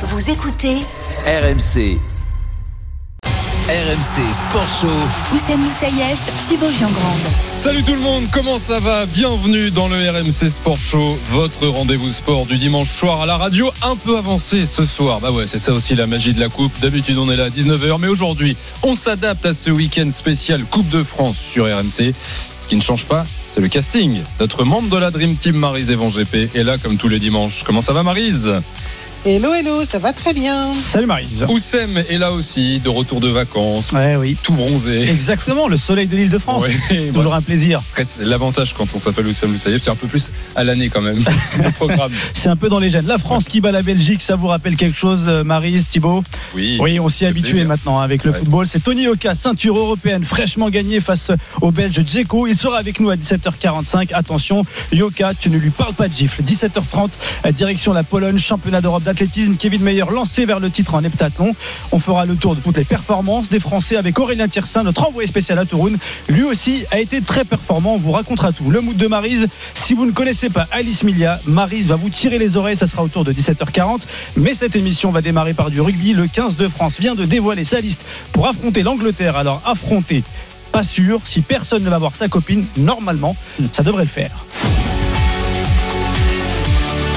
Vous écoutez RMC. RMC Sport Show. Oussem Moussaïef, Thibaut Giangrande. Salut tout le monde, comment ça va? Bienvenue dans le RMC Sport Show, votre rendez-vous sport du dimanche soir à la radio, un peu avancé ce soir. Bah ouais, c'est ça aussi la magie de la coupe. D'habitude on est là à 19h, mais aujourd'hui on s'adapte à ce week-end spécial Coupe de France sur RMC. Ce qui ne change pas, c'est le casting. Notre membre de la Dream Team, Marise Evan GP, est là comme tous les dimanches. Comment ça va Marise? Hello, hello, ça va très bien. Salut Marise. Oussem est là aussi, de retour de vacances, Ouais, oui. tout bronzé. Exactement, le soleil de l'île de France. Ouais, Toujours un plaisir. Après, c'est l'avantage quand on s'appelle Oussem Moussaïef, c'est un peu plus à l'année quand même. Le programme. C'est un peu dans les gènes. La France qui bat la Belgique, ça vous rappelle quelque chose, euh, Marise, Thibaut Oui. Oui, on s'y est habitué plaisir. maintenant hein, avec le Ouais. football. C'est Tony Oka, ceinture européenne, fraîchement gagnée face au Belge Djeko. Il sera avec nous à 17h45. Attention, Yoka, tu ne lui parles pas de gifle. 17h30, euh, direction la Pologne, championnat d'Europe d'athlétisme. Kevin Meyer lancé vers le titre en heptathlon. On fera le tour de toutes les performances des Français avec Aurélien Tiersin, notre envoyé spécial à Tourun. Lui aussi a été très performant. On vous racontera tout. Le mood de Marise. Si vous ne connaissez pas Alice Milia, Marise va vous tirer les oreilles. Ça sera autour de 17h40. Mais cette émission va démarrer par du rugby. Le 15 de France vient de dévoiler sa liste pour affronter l'Angleterre. Alors affronter, pas sûr. Si personne ne va voir sa copine, normalement, ça devrait le faire.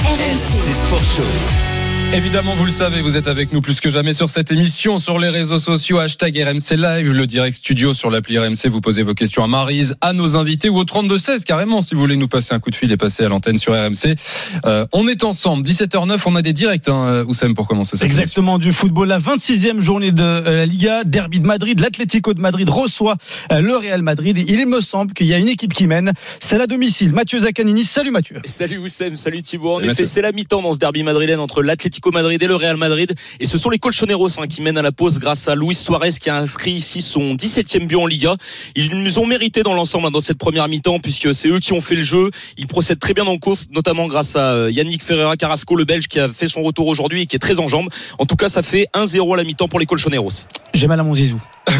RMC Sport Show. Évidemment, vous le savez, vous êtes avec nous plus que jamais sur cette émission, sur les réseaux sociaux, hashtag RMC Live, le direct studio sur l'appli RMC. Vous posez vos questions à Marise, à nos invités ou au 32-16 carrément, si vous voulez nous passer un coup de fil et passer à l'antenne sur RMC. Euh, on est ensemble, 17h09, on a des directs, hein, Oussem, pour commencer cette émission. Exactement du football. La 26e journée de euh, la Liga, Derby de Madrid. L'Atlético de Madrid reçoit euh, le Real Madrid. Il me semble qu'il y a une équipe qui mène. C'est la domicile. Mathieu Zaccanini. Salut Mathieu. Salut Oussem, salut Thibaut. En Salut effet, c'est la mi-temps dans ce derby madrilène entre l'Atlético Madrid et le Real Madrid. Et ce sont les Colchoneros hein, qui mènent à la pause grâce à Luis Suarez qui a inscrit ici son 17e but en Liga. Ils nous ont mérité dans l'ensemble hein, dans cette première mi-temps puisque c'est eux qui ont fait le jeu. Ils procèdent très bien le course, notamment grâce à euh, Yannick Ferreira Carrasco, le Belge qui a fait son retour aujourd'hui et qui est très en jambes. En tout cas, ça fait 1-0 à la mi-temps pour les Colchoneros. J'ai mal à mon zizou.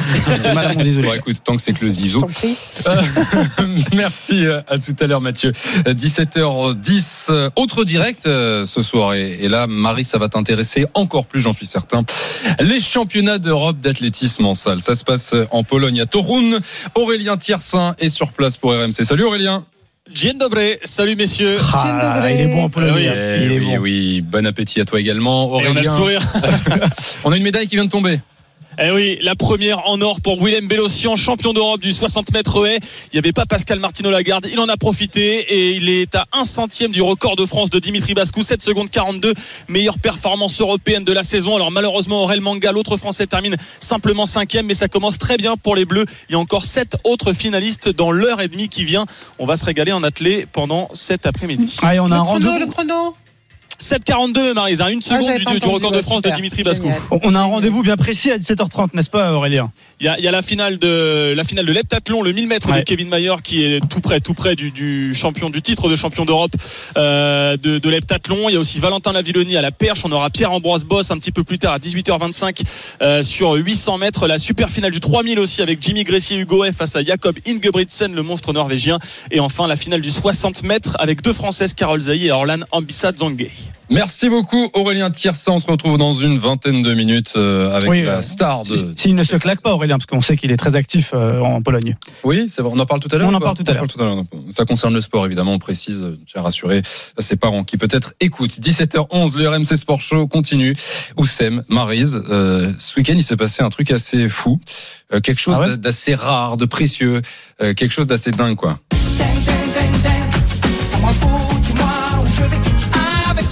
J'ai mal à mon zizou. Bon, écoute, tant que c'est que le zizou. prie. Merci euh, à tout à l'heure Mathieu. Euh, 17h10, euh, autre direct euh, ce soir. Et, et là, Marie, ça va t'intéresser encore plus, j'en suis certain. Les championnats d'Europe d'athlétisme en salle. Ça se passe en Pologne à Torun. Aurélien Tiersin est sur place pour RMC. Salut Aurélien. Dzień dobry, salut messieurs. Ah, il est bon en Pologne. Oui. Il est Eh oui, bon. oui, bon appétit à toi également. Et on a le Aurélien, sourire. on a une médaille qui vient de tomber. Eh oui, la première en or pour Willem Bellossian, champion d'Europe du 60 mètres haies. Il n'y avait pas Pascal Martino Lagarde. Il en a profité et il est à un centième du record de France de Dimitri Bascou, 7 secondes 42. Meilleure performance européenne de la saison. Alors malheureusement, Aurel Manga, l'autre français, termine simplement cinquième, mais ça commence très bien pour les Bleus. Il y a encore sept autres finalistes dans l'heure et demie qui vient. On va se régaler en athlée pendant cet après-midi. Allez, on a Le un chrono, rendez-vous. le chrono. 7,42 Marisa, une Ah, seconde du, record de France de. Dimitri Bascou. On a un rendez-vous bien précis à 17h30, n'est-ce pas Aurélien? Il y a, il y a la finale de la finale de l'heptathlon, le 1000 mètres Ouais. de Kevin Mayer qui est tout près, tout près du, du champion du titre de champion d'Europe euh, de, de l'heptathlon. Il y a aussi Valentin Lavilloni à la perche. On aura Pierre Ambroise Boss un petit peu plus tard à 18h25 euh, sur 800 mètres. La super finale du 3000 aussi avec Jimmy Gressier Hugo F face à Jakob Ingebrigtsen, le monstre norvégien. Et enfin la finale du 60 mètres avec deux Françaises, Carole Zaï et Orlan Ambissa Zangay. Merci beaucoup Aurélien Tiersin. On se retrouve dans une vingtaine de minutes euh, avec Oui, la euh, star de. S'il ne se claque pas Aurélien, parce qu'on sait qu'il est très actif euh, en Pologne. Oui, c'est vrai. On en parle tout à l'heure. On en parle tout à l'heure. Ça concerne le sport, évidemment. On précise, j'ai rassuré à ses parents qui peut-être écoutent. 17h11, le RMC Sport Show continue. Oussem, Marise, euh, ce week-end, il s'est passé un truc assez fou. Euh, quelque chose Ah ouais d'assez rare, de précieux. euh, quelque chose d'assez dingue, quoi.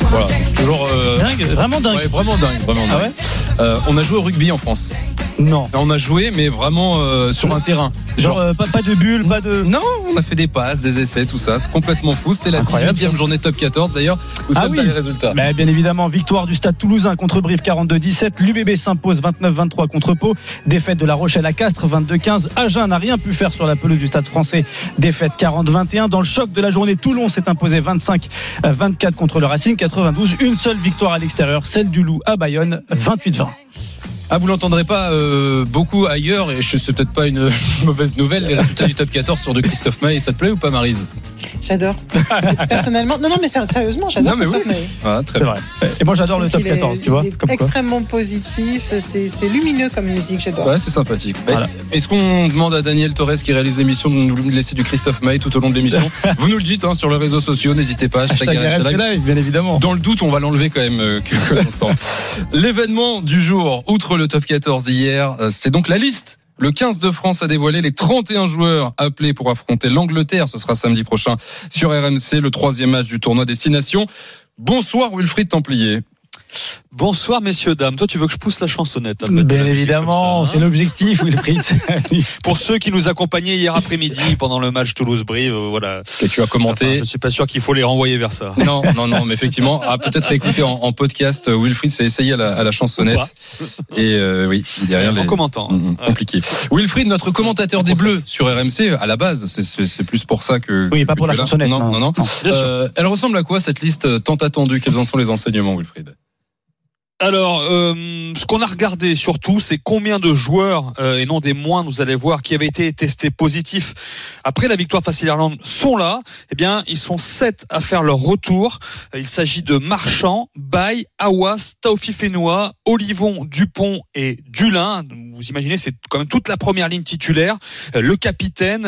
Voilà. Toujours. euh, Dingue, vraiment dingue. ouais, vraiment dingue, vraiment Ah dingue. Euh, on a joué au rugby en France. Non. On a joué, mais vraiment euh, sur un terrain. Genre, euh, pas, pas de bulle, pas de. Non, on a fait des passes, des essais, tout ça. C'est complètement fou. C'était la Incroyable, 18e journée top 14 d'ailleurs. Où Ah oui. les résultats Mais bien évidemment, victoire du Stade Toulousain contre Brive 42-17. L'UBB s'impose 29-23 contre Pau. Défaite de La Rochelle à Castres 22-15. Agen n'a rien pu faire sur la pelouse du Stade français. Défaite 40-21. Dans le choc de la journée, Toulon s'est imposé 25-24 contre le Racing 92. Une seule victoire à l'extérieur, celle du Loup à Bayonne 28-20. Ah, vous l'entendrez pas euh, beaucoup ailleurs, et sais peut-être pas une mauvaise nouvelle, les résultats du top 14 sur de Christophe Maé. Ça te plaît ou pas, Marise? J'adore. Personnellement, non, non, mais sérieusement, j'adore Non, mais oui. Maé. Ah, très C'est bien. vrai. Et moi j'adore le top trouve qu'il est- 14, tu vois. quoi. extrêmement positif, c'est lumineux comme musique, j'adore. Ouais, c'est sympathique. Bah, Voilà. Est-ce qu'on demande à Daniel Torres qui réalise l'émission de nous laisser du Christophe Maé tout au long de l'émission Vous nous le dites hein, sur les réseaux sociaux, n'hésitez pas. hashtag Hashtag RMC. Live, bien évidemment. Dans le doute, on va l'enlever quand même euh, quelques instants. L'événement du jour, outre le top 14 hier, euh, c'est donc la liste. Le 15 de France a dévoilé les 31 joueurs appelés pour affronter l'Angleterre. Ce sera samedi prochain sur RMC, le troisième match du tournoi Destination. Bonsoir Wilfried Templier. Bonsoir messieurs dames. Toi tu veux que je pousse la chansonnette hein, Bien évidemment, ça, c'est hein l'objectif, Wilfried. Pour ceux qui nous accompagnaient hier après-midi pendant le match Toulouse-Brive, euh, voilà. Que tu as Enfin, commenté. je suis pas sûr qu'il faut les renvoyer vers ça. Non, non, non, mais effectivement, à peut-être écouter en, en podcast. euh, Wilfried s'est essayé à la, à la chansonnette. Et euh, oui, derrière les. En commentant. Mm, mm, Ouais. Compliqué. Wilfried, notre commentateur des. Bleus sur RMC, à la base, c'est- plus pour ça que. Oui, pas que pour la chansonnette. Non, non, non. Euh, elle ressemble à quoi cette liste tant attendue? Quels en sont les enseignements, Wilfried? Alors, euh, ce qu'on a regardé surtout, c'est combien de joueurs, euh, et non des moins, nous allez voir, qui avaient été testés positifs après la victoire face à l'Irlande sont là. Eh bien, ils sont sept à faire leur retour. Il s'agit de Marchand, Baye, Awas, Taufi Fenoua, Olivon, Dupont et Dulin. Vous imaginez, c'est quand même toute la première ligne titulaire. Euh, Le capitaine,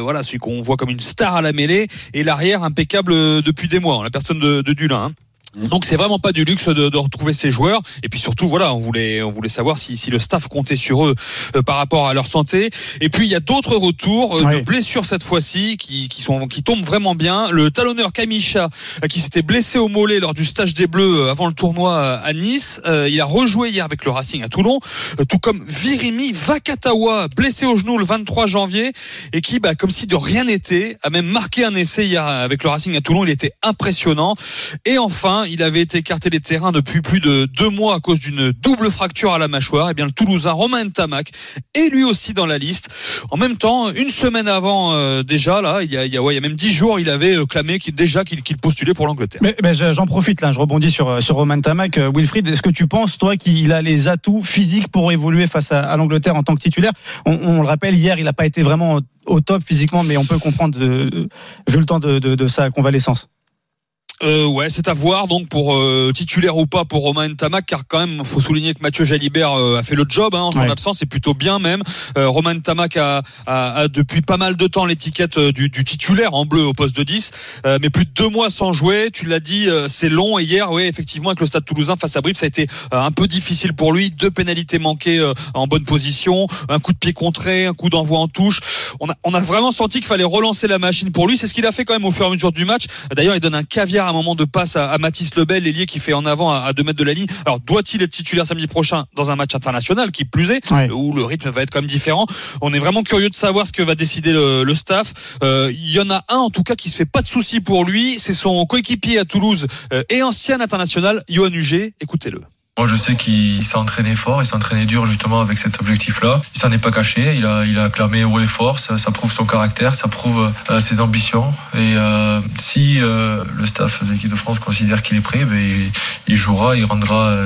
voilà, celui qu'on voit comme une star à la mêlée, et l'arrière impeccable depuis des mois, la personne de, de Dulin. hein. Donc c'est vraiment pas du luxe de, de retrouver ces joueurs. Et puis surtout voilà on voulait on voulait savoir si, si le staff comptait sur eux euh, par rapport à leur santé. Et puis il y a d'autres retours euh, Ouais. de blessures cette fois-ci qui, qui sont qui tombent vraiment bien. Le talonneur Kamisha euh, qui s'était blessé au mollet lors du stage des Bleus euh, avant le tournoi euh, à Nice euh, il a rejoué hier avec le Racing à Toulon euh, tout comme Virimi Vakatawa blessé au genou le 23 janvier et qui bah, comme si de rien n'était a même marqué un essai hier avec le Racing à Toulon. Il était impressionnant. Et enfin, il avait été écarté des terrains depuis plus de deux mois à cause d'une double fracture à la mâchoire. Et bien, le Toulousain Romain Tamac est lui aussi dans la liste. En même temps, une semaine avant, euh, déjà, là, il y a, même dix jours, il avait euh, clamé qu'il, déjà qu'il, postulait pour l'Angleterre. Mais, mais je- j'en profite là, je rebondis sur, euh, sur Roman Tamac. Wilfried, est-ce que tu penses, toi, qu'il a les atouts physiques pour évoluer face à, l'Angleterre en tant que titulaire? On, le rappelle, hier, il n'a pas été vraiment au top physiquement, mais on peut comprendre, vu le temps de sa convalescence. Euh, ouais, c'est à voir donc pour euh, titulaire ou pas pour Romain Tamac, car quand même, faut souligner que Mathieu Jalibert euh, a fait le job hein, en son Ouais. absence, c'est plutôt bien même. Euh, Romain Tamac a, a, a depuis pas mal de temps l'étiquette du, du titulaire en bleu au poste de 10, euh, mais plus de deux mois sans jouer. Tu l'as dit, euh, c'est long. Et hier, oui, effectivement, avec le Stade Toulousain face à Brive, ça a été euh, un peu difficile pour lui. Deux pénalités manquées euh, en bonne position, un coup de pied contré, un coup d'envoi en touche. On a, on a vraiment senti qu'il fallait relancer la machine pour lui. C'est ce qu'il a fait quand même au fur et à mesure du match. D'ailleurs, il donne un caviar à un moment de passe à, à Mathis Lebel, l'ailier qui fait en avant à, à deux mètres de la ligne. Alors, doit-il être titulaire samedi prochain dans un match international, qui plus est, Ouais. où le rythme va être quand même différent? On est vraiment curieux de savoir ce que va décider le, le staff. Euh, Il y en a un, en tout cas, qui se fait pas de soucis pour lui. C'est son coéquipier à Toulouse euh, et ancien international, Johan Huget. Écoutez-le. Moi, je sais qu'il s'est entraîné fort, il s'est entraîné dur justement avec cet objectif-là. Il s'en est pas caché, il a, il a clamé haut et fort. Ça, prouve son caractère, ça prouve euh, ses ambitions. Et euh, si euh, le staff de l'équipe de France considère qu'il est prêt, ben, il, jouera, il rendra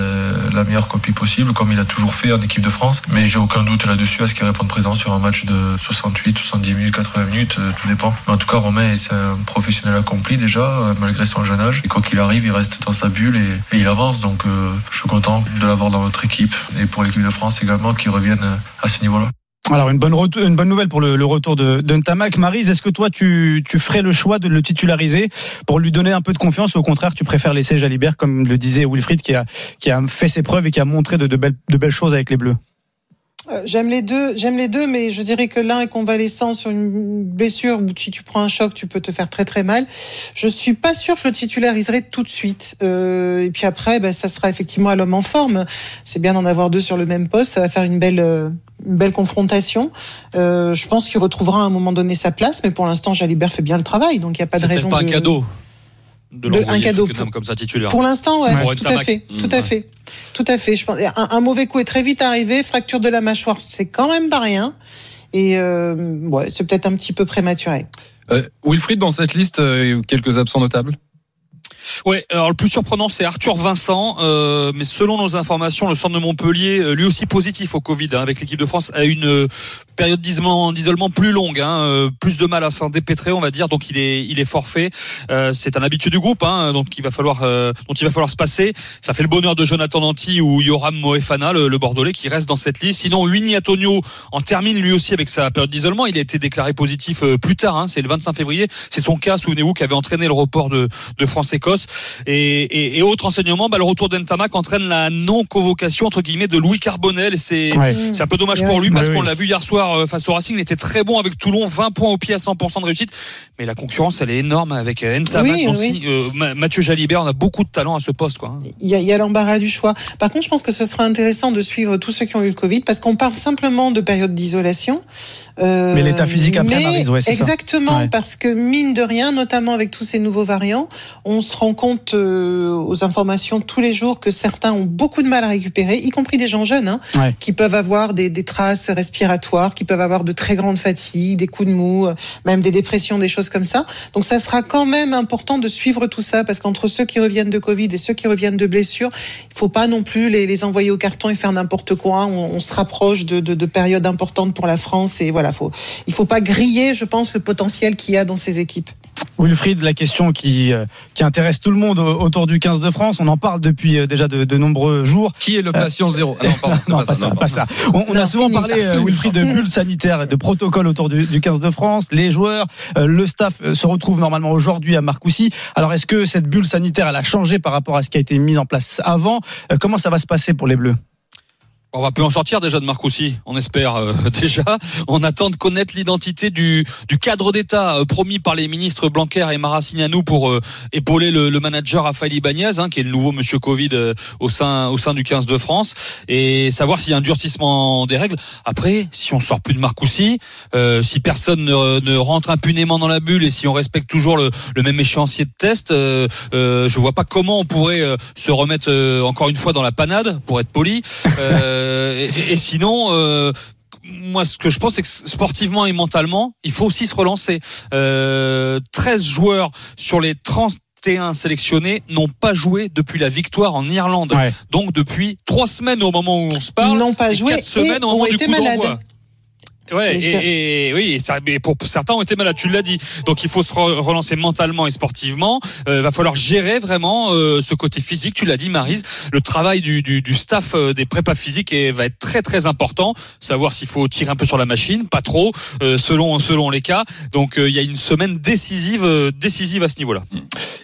la meilleure copie possible, comme il a toujours fait en équipe de France. Mais j'ai aucun doute là-dessus à ce qu'il réponde présent sur un match de 68, 70 minutes, 80 minutes, tout dépend. Mais en tout cas, Romain est un professionnel accompli déjà, malgré son jeune âge. Et quoi qu'il arrive, il reste dans sa bulle et, il avance. Donc, je suis de l'avoir dans notre équipe et pour l'équipe de France également qui reviennent euh, à ce niveau-là. Alors une bonne, nouvelle pour le, retour de, de. Marise, est-ce que toi tu, ferais le choix de le titulariser pour lui donner un peu de confiance ou au contraire tu préfères laisser Jalibert comme le disait Wilfried qui a, fait ses preuves et qui a montré de belles choses avec les Bleus? Euh, J'aime les deux, j'aime les deux, mais je dirais que l'un est convalescent sur une blessure où si tu prends un choc, tu peux te faire très très mal. Je suis pas sûre que je le titulariserai tout de suite. Euh, et puis après, ben, ça sera effectivement à l'homme en forme. C'est bien d'en avoir deux sur le même poste, ça va faire une belle. euh, une belle confrontation. Euh, je pense qu'il retrouvera à un moment donné sa place, mais pour l'instant, Jalibert fait bien le travail, donc il n'y a pas de C'est raison pas de. un cadeau. De De- l'envoyer un cadeau pour- comme ça titulaire. Pour l'instant, ouais, tout à fait, Mmh, tout à ouais. fait, tout à fait. Je pense un, un mauvais coup est très vite arrivé, fracture de la mâchoire, c'est quand même pas rien. Et euh, ouais, c'est peut-être un petit peu prématuré. Euh, Wilfried, dans cette liste, euh, quelques absents notables? Ouais, alors le plus surprenant c'est Arthur Vincent, euh, mais selon nos informations, le centre de Montpellier, euh, lui aussi positif au Covid hein, avec l'équipe de France, a une euh, période d'isolement, plus longue, hein, euh, plus de mal à s'en dépêtrer, on va dire, donc il est, il est forfait. C'est un habitué du groupe, hein, donc il va falloir, dont il va falloir se passer. Ça fait le bonheur de Jonathan Danti ou Yoram Moefana, le, le Bordelais, qui reste dans cette liste. Sinon, Winnie Antonio en termine lui aussi avec sa période d'isolement. Il a été déclaré positif plus tard, hein, c'est le 25 février. C'est son cas, souvenez-vous, qui avait entraîné le report de, de France-Écosse. Et, et, et autre enseignement, bah, le retour d'Entamac entraîne la non-convocation entre guillemets de Louis Carbonel. Et c'est Ouais. c'est un peu dommage Ouais. pour lui parce Ouais, qu'on oui. l'a vu hier soir euh, face au Racing. Il était très bon avec Toulon, 20 points au pied à 100% de réussite. Mais la concurrence, elle est énorme avec euh, Ntamak, Oui, aussi, oui. euh, Ma- Mathieu Jalibert. On a beaucoup de talent à ce poste. Quoi. Il y a, il y a l'embarras du choix. Par contre, je pense que ce sera intéressant de suivre tous ceux qui ont eu le Covid parce qu'on parle simplement de période d'isolation. Euh, Mais l'état physique après, mais Maryse, ouais, c'est ça. Exactement, Ouais. parce que mine de rien, notamment avec tous ces nouveaux variants, on se rend compte euh, aux informations tous les jours que certains ont beaucoup de mal à récupérer, y compris des gens jeunes, hein, Ouais. qui peuvent avoir des, des traces respiratoires, qui peuvent avoir de très grandes fatigues, des coups de mou, euh, même des dépressions, des choses comme ça. Donc ça sera quand même important de suivre tout ça, parce qu'entre ceux qui reviennent de Covid et ceux qui reviennent de blessures, il faut pas non plus les, les envoyer au carton et faire n'importe quoi. On, on se rapproche de, de, de périodes importantes pour la France et voilà, faut, il faut pas griller, je pense, le potentiel qu'il y a dans ces équipes. Wilfried, la question qui, euh, qui intéresse tout le monde au- autour du 15 de France, on en parle depuis euh, déjà de, de nombreux jours. Qui est le patient zéro Ah non, pardon, c'est non, pas pas ça, ça, non, pas ça. On, on a souvent fini, parlé, ça, euh. Wilfried, de bulles sanitaires et de protocoles autour du, du 15 de France. Les joueurs, euh, le staff euh, se retrouvent normalement aujourd'hui à Marcoussis. Alors, est-ce que cette bulle sanitaire, elle a changé par rapport à ce qui a été mis en place avant? Euh, Comment ça va se passer pour les Bleus? On va plus en sortir déjà de Marcoussis, on espère euh, déjà. On attend de connaître l'identité du, cadre d'État euh, promis par les ministres Blanquer et Maracineanu pour euh, épauler le, manager Rafael Ibanez, hein, qui est le nouveau Monsieur Covid euh, au sein du 15 de France, et savoir s'il y a un durcissement des règles. Après, si on sort plus de Marcoussis, euh, si personne ne, rentre impunément dans la bulle et si on respecte toujours le, le même échéancier de test, je vois pas comment on pourrait se remettre encore une fois dans la panade, pour être poli. Euh, et, et sinon. Euh, moi, ce que je pense, c'est que sportivement et mentalement, il faut aussi se relancer. Euh, 13 joueurs sur les 31 sélectionnés n'ont pas joué depuis la victoire en Irlande. Ouais. Donc depuis trois semaines au moment où on se parle, N'ont pas et joué quatre semaines et au moment ont du été coup malades. Ouais, Et et, et- oui, et ça, mais pour certains ont été malades, tu l'as dit. Donc il faut se re- relancer mentalement et sportivement. Euh, va falloir gérer vraiment euh, ce côté physique. Tu l'as dit, Marise. Le travail du, du, du staff euh, des prépas physiques est- va être très très important. Savoir s'il faut tirer un peu sur la machine, pas trop, euh, selon selon les cas. Donc euh, il y a une semaine décisive euh, décisive à ce niveau-là.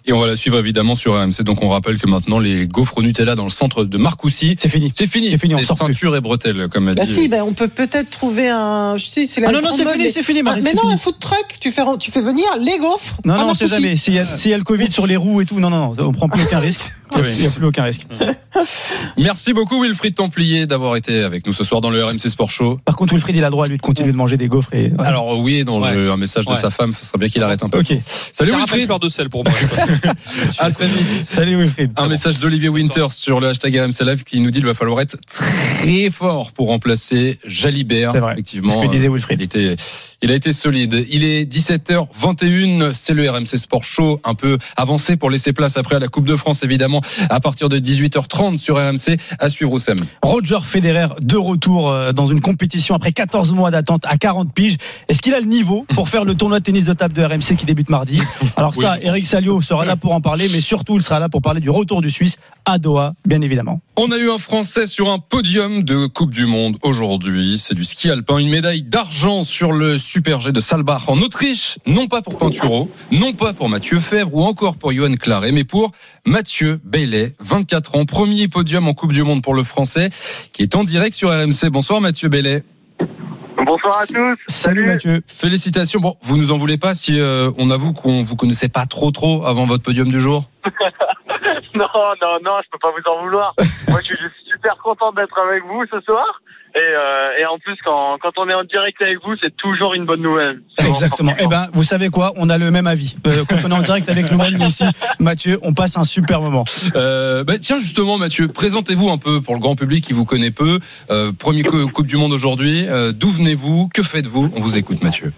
Et on va la suivre évidemment sur RMC. Donc on rappelle que maintenant les gaufres Nutella dans le centre de Marcoussis, C'est fini. c'est fini. C'est fini, on C'est sort plus. ceinture et bretelles, comme a Bah dit. si, ben on peut peut-être trouver un. Je sais, c'est la Ah non, non, c'est fini, c'est fini, Ah, Marie, mais c'est non, fini. un food truck, tu fais, tu fais venir les gaufres. Non, à non, on sait jamais. S'il y, a- s'il y a le Covid sur les roues et tout, non, non, non, on prend plus aucun risque. Il n'y a plus aucun risque. Merci beaucoup Wilfried Templier d'avoir été avec nous ce soir dans le RMC Sport Show. Par contre, Wilfried, il a droit, lui, de continuer de manger des gaufres. Et... Alors oui, dans Ouais. le- un message de Ouais. sa femme, ce serait bien qu'il arrête un peu. ok. Salut Wilfried. fleur de sel pour moi. À très vite. Salut, Wilfried. Un message d'Olivier Winters sur le hashtag RMC Live qui nous dit qu'il va falloir être très fort pour remplacer Jalibert. C'est vrai. Effectivement, Ce que disait euh, Wilfried. il, était, il a été solide. Il est 17h21, c'est le RMC Sport Show, un peu avancé pour laisser place après à la Coupe de France, évidemment, à partir de 18h30 sur RMC, à suivre au SEM. Roger Federer de retour euh, dans une compétition après 14 mois d'attente à 40 piges. Est-ce qu'il a le niveau pour faire le tournoi de tennis de table de RMC qui débute mardi? Alors ça, Eric Salio sera là pour en parler, mais surtout il sera là pour parler du retour du Suisse à Doha, bien évidemment. On a eu un Français sur un podium de Coupe du Monde aujourd'hui. C'est du ski alpin. Une médaille d'argent sur le Super G de Salbach en Autriche. Non pas pour Pinturo, non pas pour Mathieu Fèvre ou encore pour Johan Claret, mais pour Mathieu Baillet, 24 ans. Premier podium en Coupe du Monde pour le Français qui est en direct sur RMC. Bonsoir Mathieu Baillet. Bonsoir à tous. Salut, Mathieu. Félicitations. Bon, vous nous en voulez pas si euh, on avoue qu'on vous connaissait pas trop trop avant votre podium du jour? Non, non, non, je peux pas vous en vouloir. Moi, je suis juste super content d'être avec vous ce soir. Et, euh, et en plus, quand, quand on est en direct avec vous, c'est toujours une bonne nouvelle. Exactement. Eh ben, vous savez quoi? On a le même avis. Euh, quand on est en direct avec nous-mêmes, nous aussi, Mathieu, on passe un super moment. Euh, bah, tiens justement Mathieu, présentez-vous un peu pour le grand public qui vous connaît peu. Euh, premier co- Coupe du Monde aujourd'hui. Euh, D'où venez-vous? Que faites-vous? On vous écoute Mathieu.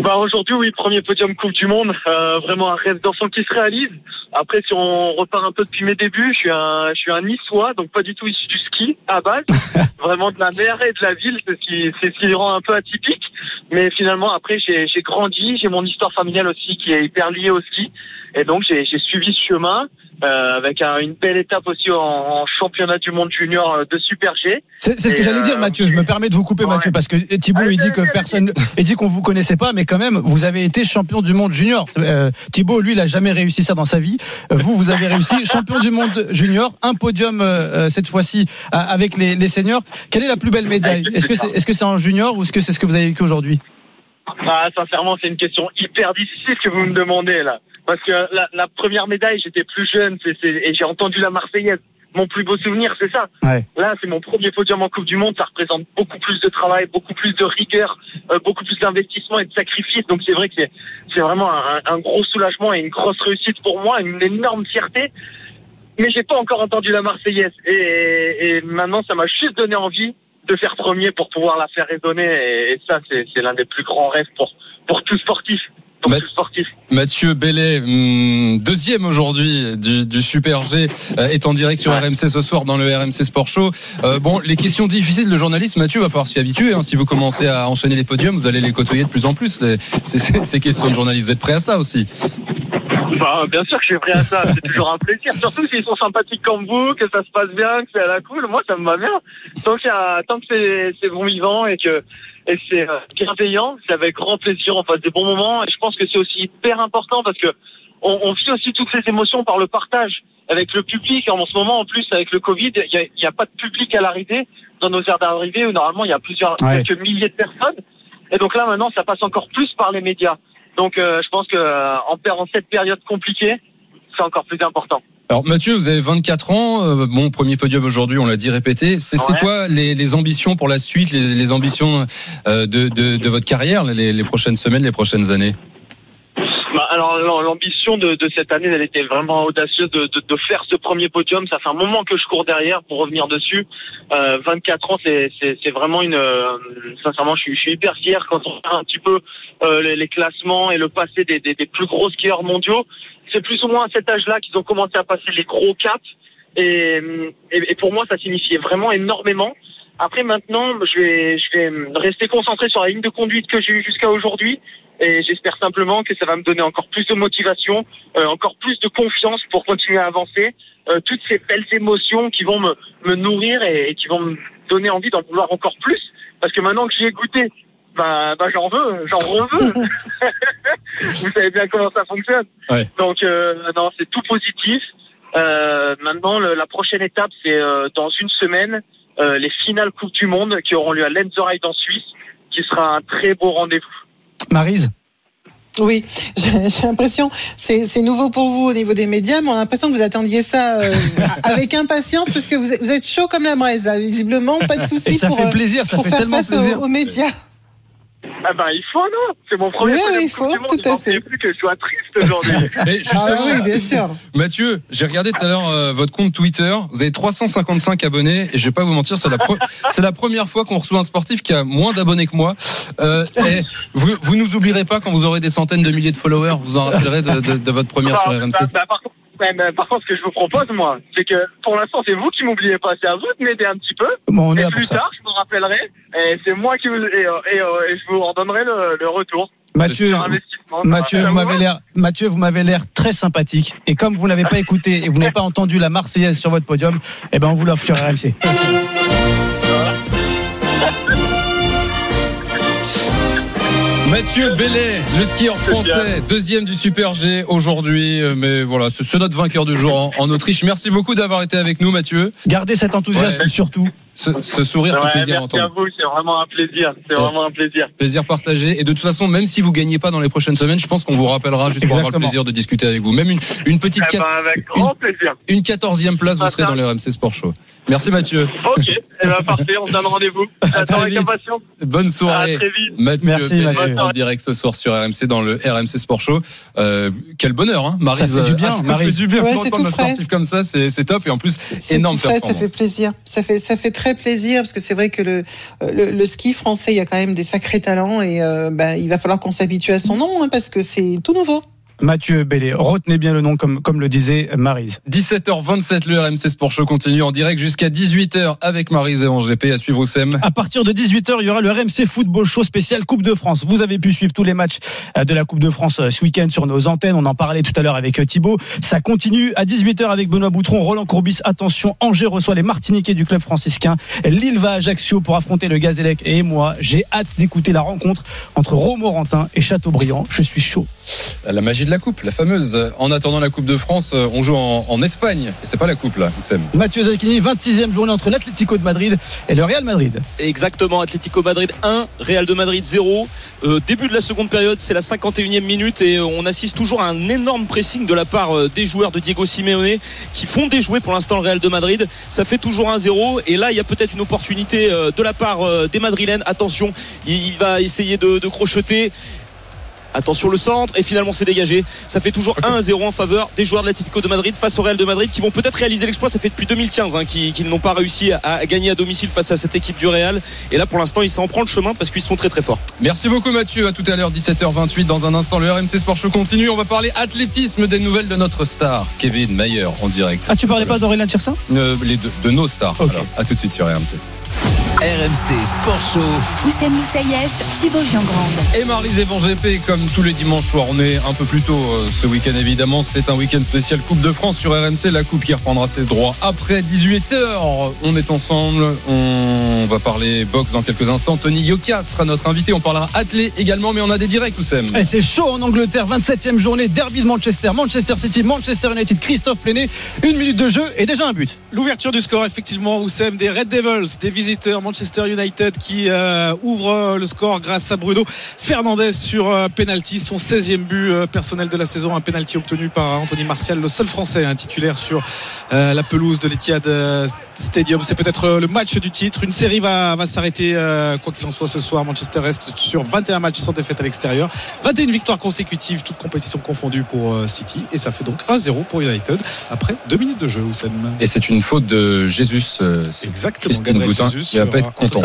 Bah aujourd'hui oui, premier podium Coupe du Monde, euh, vraiment un rêve d'enfant qui se réalise. Après si on repart un peu depuis mes débuts, je suis un je suis un niçois, donc pas du tout issu du ski à base, vraiment de la mer et de la ville, c'est ce qui c'est ce qui rend un peu atypique. Mais finalement après j'ai j'ai grandi, j'ai mon histoire familiale aussi qui est hyper liée au ski, et donc j'ai j'ai suivi ce chemin. euh, avec un- une belle étape aussi en, en championnat du monde junior euh, de Super G. C'est c'est ce que j'allais dire, euh, Mathieu. Je me permets de vous couper, ouais. Mathieu, parce que Thibaut, Allez, il dit que allez, personne, il dit qu'on vous connaissait pas, mais quand même, vous avez été champion du monde junior. Euh, Thibaut, lui, il a jamais réussi ça dans sa vie. Vous, vous avez réussi champion du monde junior, un podium euh, euh, cette fois-ci avec les, les seniors. Quelle est la plus belle médaille? Est-ce que c'est est-ce que c'est en junior ou est-ce que c'est ce que vous avez vécu aujourd'hui? Ah, sincèrement, c'est une question hyper difficile que vous me demandez là. Parce que la, la première médaille, j'étais plus jeune c'est- c'est- et j'ai entendu la Marseillaise. Mon plus beau souvenir, c'est ça. Ouais. Là, c'est mon premier podium en Coupe du Monde. Ça représente beaucoup plus de travail, beaucoup plus de rigueur, euh, beaucoup plus d'investissement et de sacrifice. Donc c'est vrai que c'est, c'est vraiment un, un gros soulagement et une grosse réussite pour moi, une énorme fierté. Mais j'ai pas encore entendu la Marseillaise. Et, et maintenant, ça m'a juste donné envie de faire premier pour pouvoir la faire résonner. Et, et ça, c'est, l'un des plus grands rêves pour, pour tout sportif. Pour tout sportif. Mathieu Bellet, hum, deuxième aujourd'hui du, du Super G, euh, est en direct sur Ouais. RMC ce soir dans le RMC Sport Show. Euh, bon, les questions difficiles de journaliste, Mathieu, va falloir s'y habituer. hein. Si vous commencez à enchaîner les podiums, vous allez les côtoyer de plus en plus. les- ces, ces- ces questions de journaliste, vous êtes prêt à ça aussi? Bah, bien sûr que je suis prêt à ça. C'est toujours un plaisir. Surtout s'ils sont sympathiques comme vous, que ça se passe bien, que c'est à la cool. Moi, ça me va bien. Tant, qu'il y a- tant que c'est, c'est bon vivant et que, et c'est euh, bienveillant, c'est avec grand plaisir. On passe des bons moments. Et je pense que c'est aussi hyper important parce que on, on vit aussi toutes ces émotions par le partage avec le public. En ce moment, en plus, avec le Covid, il y a, a pas de public à l'arrivée dans nos aires d'arrivée où normalement il y a plusieurs, Ouais. quelques milliers de personnes. Et donc là, maintenant, ça passe encore plus par les médias. Donc, euh, je pense que euh, en, en cette période compliquée, c'est encore plus important. Alors Mathieu, vous avez 24 ans, euh, bon premier podium aujourd'hui, on l'a dit répété. C'est c'est Ouais. quoi les, les ambitions pour la suite, les, les ambitions euh, de, de, de votre carrière, les, les prochaines semaines, les prochaines années? Bah, alors l'am- l'ambition de, de cette année, elle était vraiment audacieuse de, de, de faire ce premier podium. Ça fait un moment que je cours derrière pour revenir dessus. Euh, 24 ans, c'est vraiment une. euh, sincèrement, je suis, je suis hyper fier quand on regarde un petit peu euh, les, les classements et le passé des, des, des plus gros skieurs mondiaux. C'est plus ou moins à cet âge-là qu'ils ont commencé à passer les gros caps. Et, et, et pour moi, ça signifiait vraiment énormément. Après, maintenant, je vais, je vais rester concentré sur la ligne de conduite que j'ai eue jusqu'à aujourd'hui. Et j'espère simplement que ça va me donner encore plus de motivation, euh, encore plus de confiance pour continuer à avancer. Euh, toutes ces belles émotions qui vont me, me nourrir et, et qui vont me donner envie d'en vouloir encore plus. Parce que maintenant que j'y ai goûté, bah, bah j'en veux, j'en reveux. Vous savez bien comment ça fonctionne. Ouais. Donc euh, non, c'est tout positif. Euh, maintenant, le- la prochaine étape, c'est euh, dans une semaine, euh, les finales Coupe du Monde qui auront lieu à Lenzerheide en Suisse, qui sera un très beau rendez-vous. Marise Oui, j'ai l'impression, c'est c'est nouveau pour vous au niveau des médias, mais on a l'impression que vous attendiez ça euh, avec impatience parce que vous êtes, vous êtes chaud comme la braise, visiblement, pas de souci pour, euh, plaisir, ça pour fait faire face aux médias. Ah ben il faut non, c'est mon premier Oui, il faut, tout à fait. fallait plus que je sois triste aujourd'hui. Mais Ah justement, oui, bien sûr. Mathieu, j'ai regardé tout à l'heure euh, votre compte Twitter. Vous avez 355 abonnés et je vais pas vous mentir, c'est la, pre- c'est la première fois qu'on reçoit un sportif qui a moins d'abonnés que moi. Euh, et vous, vous nous oublierez pas quand vous aurez des centaines de milliers de followers. Vous en rappellerez de, de- de votre première sur Bah, RMC. bah, bah, par, contre, ouais, bah, par contre, ce que je vous propose, moi, c'est que pour l'instant, c'est vous qui m'oubliez pas. C'est à vous de m'aider un petit peu. Bon, on est Et plus ça. tard, je me rappellerai. Et c'est moi qui vous et, euh, et, euh, et je vous en donnerai le, le retour. Mathieu. Mathieu, vous m'avez l'air, Mathieu, vous m'avez l'air très sympathique. Et comme vous n'avez pas écouté et vous n'avez pas entendu la Marseillaise sur votre podium, eh ben on vous l'offre sur RMC. Mathieu Bellet, le skieur français, deuxième du Super G aujourd'hui. Euh, Mais voilà, c'est notre vainqueur du jour en, en Autriche. Merci beaucoup d'avoir été avec nous, Mathieu. Gardez cet enthousiasme Ouais. surtout. Ce, ce sourire Ouais, fait plaisir à merci à vous, c'est vraiment un plaisir. C'est Ouais. vraiment un plaisir. Plaisir partagé. Et de toute façon, même si vous gagnez pas dans les prochaines semaines, je pense qu'on vous rappellera juste pour avoir le plaisir de discuter avec vous. Même une, une petite Eh ben, avec grand plaisir. une quatorzième place, vous serez dans le RMC Sport Show. Merci Mathieu. Ok. Eh ben, parfait, on se donne rendez-vous. J'attends avec impatience. Bonne À soirée. très vite. Mathieu Merci, Mathieu. En direct ce soir sur RMC dans le RMC Sport Show. Euh, quel bonheur, hein, Maryse. Ça fait du bien, Ah, ça Maryse. fait du bien Ouais, c'est tout un frais. sportif comme ça, c'est c'est top et en plus C'est énorme tout frais, ça fait plaisir. Ça fait, ça fait très plaisir parce que c'est vrai que le, le, le ski français, il y a quand même des sacrés talents et euh, bah, il va falloir qu'on s'habitue à son nom hein, parce que c'est tout nouveau. Mathieu Bellé, retenez bien le nom comme, comme le disait Marise. 17h27, le RMC Sport Show continue en direct jusqu'à 18h avec Maryse et en GP à suivre au SEM. À partir de 18h, il y aura le RMC Football Show spécial Coupe de France. Vous avez pu suivre tous les matchs euh, de la Coupe de France euh, ce week-end sur nos antennes. On en parlait tout à l'heure avec euh, Thibaut. Ça continue à 18h avec Benoît Boutron, Roland Courbis. Attention, Angers reçoit les Martiniquais du club franciscain. Lille va à Ajaccio pour affronter le Gazélec. Et moi, j'ai hâte d'écouter la rencontre entre Romorantin et Châteaubriand. Je suis chaud. La magie de la coupe, la fameuse. En attendant la Coupe de France, euh, on joue en, en Espagne. Et c'est pas la coupe là, Oussem. Mathieu Zacchini, 26e journée entre l'Atlético de Madrid et le Real Madrid. Exactement, Atlético Madrid 1, Real de Madrid 0. Euh, début de la seconde période, c'est la 51e minute et euh, on assiste toujours à un énorme pressing de la part des joueurs de Diego Simeone qui font déjouer pour l'instant le Real de Madrid. Ça fait toujours 1-0 et là il y a peut-être une opportunité de la part des Madrilènes. Attention, il, il va essayer de, de crocheter. Attention le centre et finalement c'est dégagé. Ça fait toujours 1-0 en faveur des joueurs de l'Atlético de Madrid face au Real de Madrid qui vont peut-être réaliser l'exploit. Ça fait depuis 2015 hein, qu'ils qu'ils n'ont pas réussi à, gagner à domicile face à cette équipe du Real. Et là pour l'instant ils s'en prennent le chemin parce qu'ils sont très très forts. Merci beaucoup Mathieu. À tout à l'heure, 17h28. Dans un instant, le RMC Sport Show continue. On va parler athlétisme des nouvelles de notre star, Kevin Mayer, en direct. Ah, tu parlais pas d'Aurélien Tirsin Euh, les deux, de nos stars. Alors, à tout de suite sur RMC. RMC Sport Show. Oussem Moussaïef, Thibaut Giangrande. Et Maryse Evan GP, comme tous les dimanches soirs, on est un peu plus tôt euh, ce week-end évidemment. C'est un week-end spécial Coupe de France sur RMC, la Coupe qui reprendra ses droits après 18h. On est ensemble, on va parler boxe dans quelques instants. Tony Yoka sera notre invité, on parlera athlé également, mais on a des directs, Oussem. Et c'est chaud en Angleterre, 27e journée, derby de Manchester, Manchester City, Manchester United, Christophe Plenet, une minute de jeu et déjà un but. L'ouverture du score, effectivement, Oussem, des Red Devils, des visiteurs Manchester United qui euh, ouvre euh, le score grâce à Bruno Fernandez sur euh, penalty, son 16e but euh, personnel de la saison, un penalty obtenu par Anthony Martial, le seul Français un titulaire sur la pelouse de l'Etihad Stadium. C'est peut-être le match du titre. Une série va, va s'arrêter, quoi qu'il en soit, ce soir. Manchester reste sur 21 matchs sans défaite à l'extérieur, 21 victoires consécutives, toutes compétitions confondues pour City, et ça fait donc 1-0 pour United après deux minutes de jeu, Oussem. Et c'est une faute de Jésus. Exactement, Christine Boutin qui être content.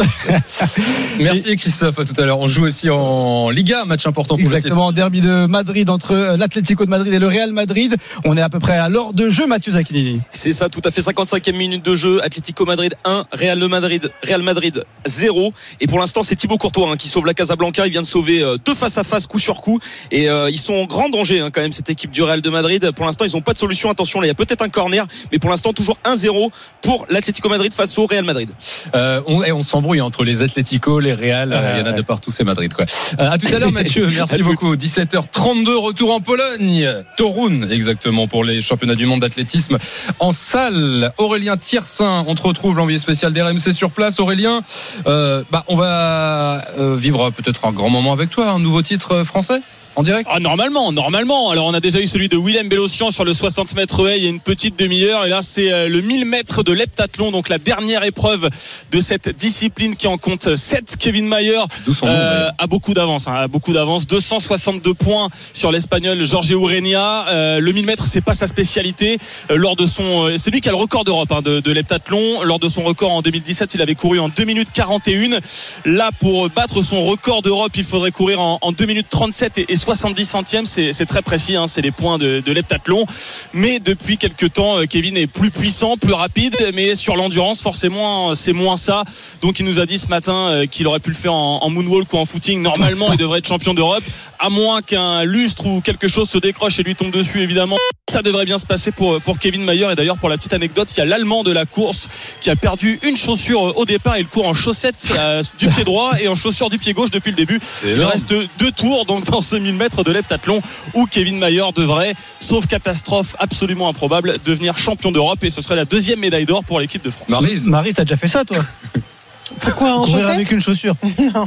Merci Christophe, à tout à l'heure. On joue aussi en Liga, match important pour. Exactement, derby de Madrid entre euh, l'Atlético de Madrid et le Real Madrid. On est à peu près à l'heure de jeu, Mathieu Zacchini. C'est ça, tout à fait. 55e minute de jeu. Atlético Madrid 1, Real de Madrid, Real Madrid 0. Et pour l'instant, c'est Thibaut Courtois hein, qui sauve la Casablanca. Il vient de sauver euh, deux face à face, coup sur coup. Et euh, ils sont en grand danger hein, quand même cette équipe du Real de Madrid. Pour l'instant, ils n'ont pas de solution. Attention, là, il y a peut-être un corner, mais pour l'instant, toujours 1-0 pour l'Atlético Madrid face au Real Madrid. Euh, on, et on s'embrouille entre les Atlético, les Real, euh, il y en a de partout, c'est Madrid quoi. Euh, à tout à l'heure Mathieu, merci beaucoup. 17h32, retour en Pologne, Torun exactement pour les championnats du monde d'athlétisme en salle. Aurélien Tiersin, on te retrouve l'envoyé spécial d'RMC sur place. Aurélien, euh, bah on va vivre peut-être un grand moment avec toi, un nouveau titre français? En direct. Ah, normalement, normalement. Alors, on a déjà eu celui de Willem Bellossian sur le 60 mètres haie il y a une petite demi-heure. Et là, c'est euh, le 1000 mètres de l'heptathlon, donc la dernière épreuve de cette discipline qui en compte 7. Kevin Mayer euh, a beaucoup d'avance, hein, a beaucoup d'avance. 262 points sur l'espagnol Jorge Urenia. Euh, le 1000 mètres, c'est pas sa spécialité. Euh, lors de son, euh, c'est lui qui a le record d'Europe hein, de, de l'heptathlon. Lors de son record en 2017, il avait couru en 2 minutes 41. Là, pour battre son record d'Europe, il faudrait courir en, en 2 minutes 37 et, et 70 centièmes. C'est très précis, hein, c'est les points de, de l'heptathlon. Mais depuis quelques temps, euh, Kevin est plus puissant, plus rapide, mais sur l'endurance, forcément, c'est moins ça. Donc, il nous a dit ce matin euh, qu'il aurait pu le faire en, en moonwalk ou en footing. Normalement, il devrait être champion d'Europe, à moins qu'un lustre ou quelque chose se décroche et lui tombe dessus, évidemment. Ça devrait bien se passer pour, pour Kevin Mayer. Et d'ailleurs, pour la petite anecdote, il y a l'Allemand de la course qui a perdu une chaussure au départ. Il court en chaussettes euh, du pied droit et en chaussure du pied gauche depuis le début. Il reste deux tours donc dans ce 1000 mètres de l'heptathlon où Kevin Mayer devrait, sauf catastrophe absolument improbable, devenir champion d'Europe et ce serait la deuxième médaille d'or pour l'équipe de France. Maryse. Marie, t'as déjà fait ça, toi Pourquoi en Courir avec une chaussure. non,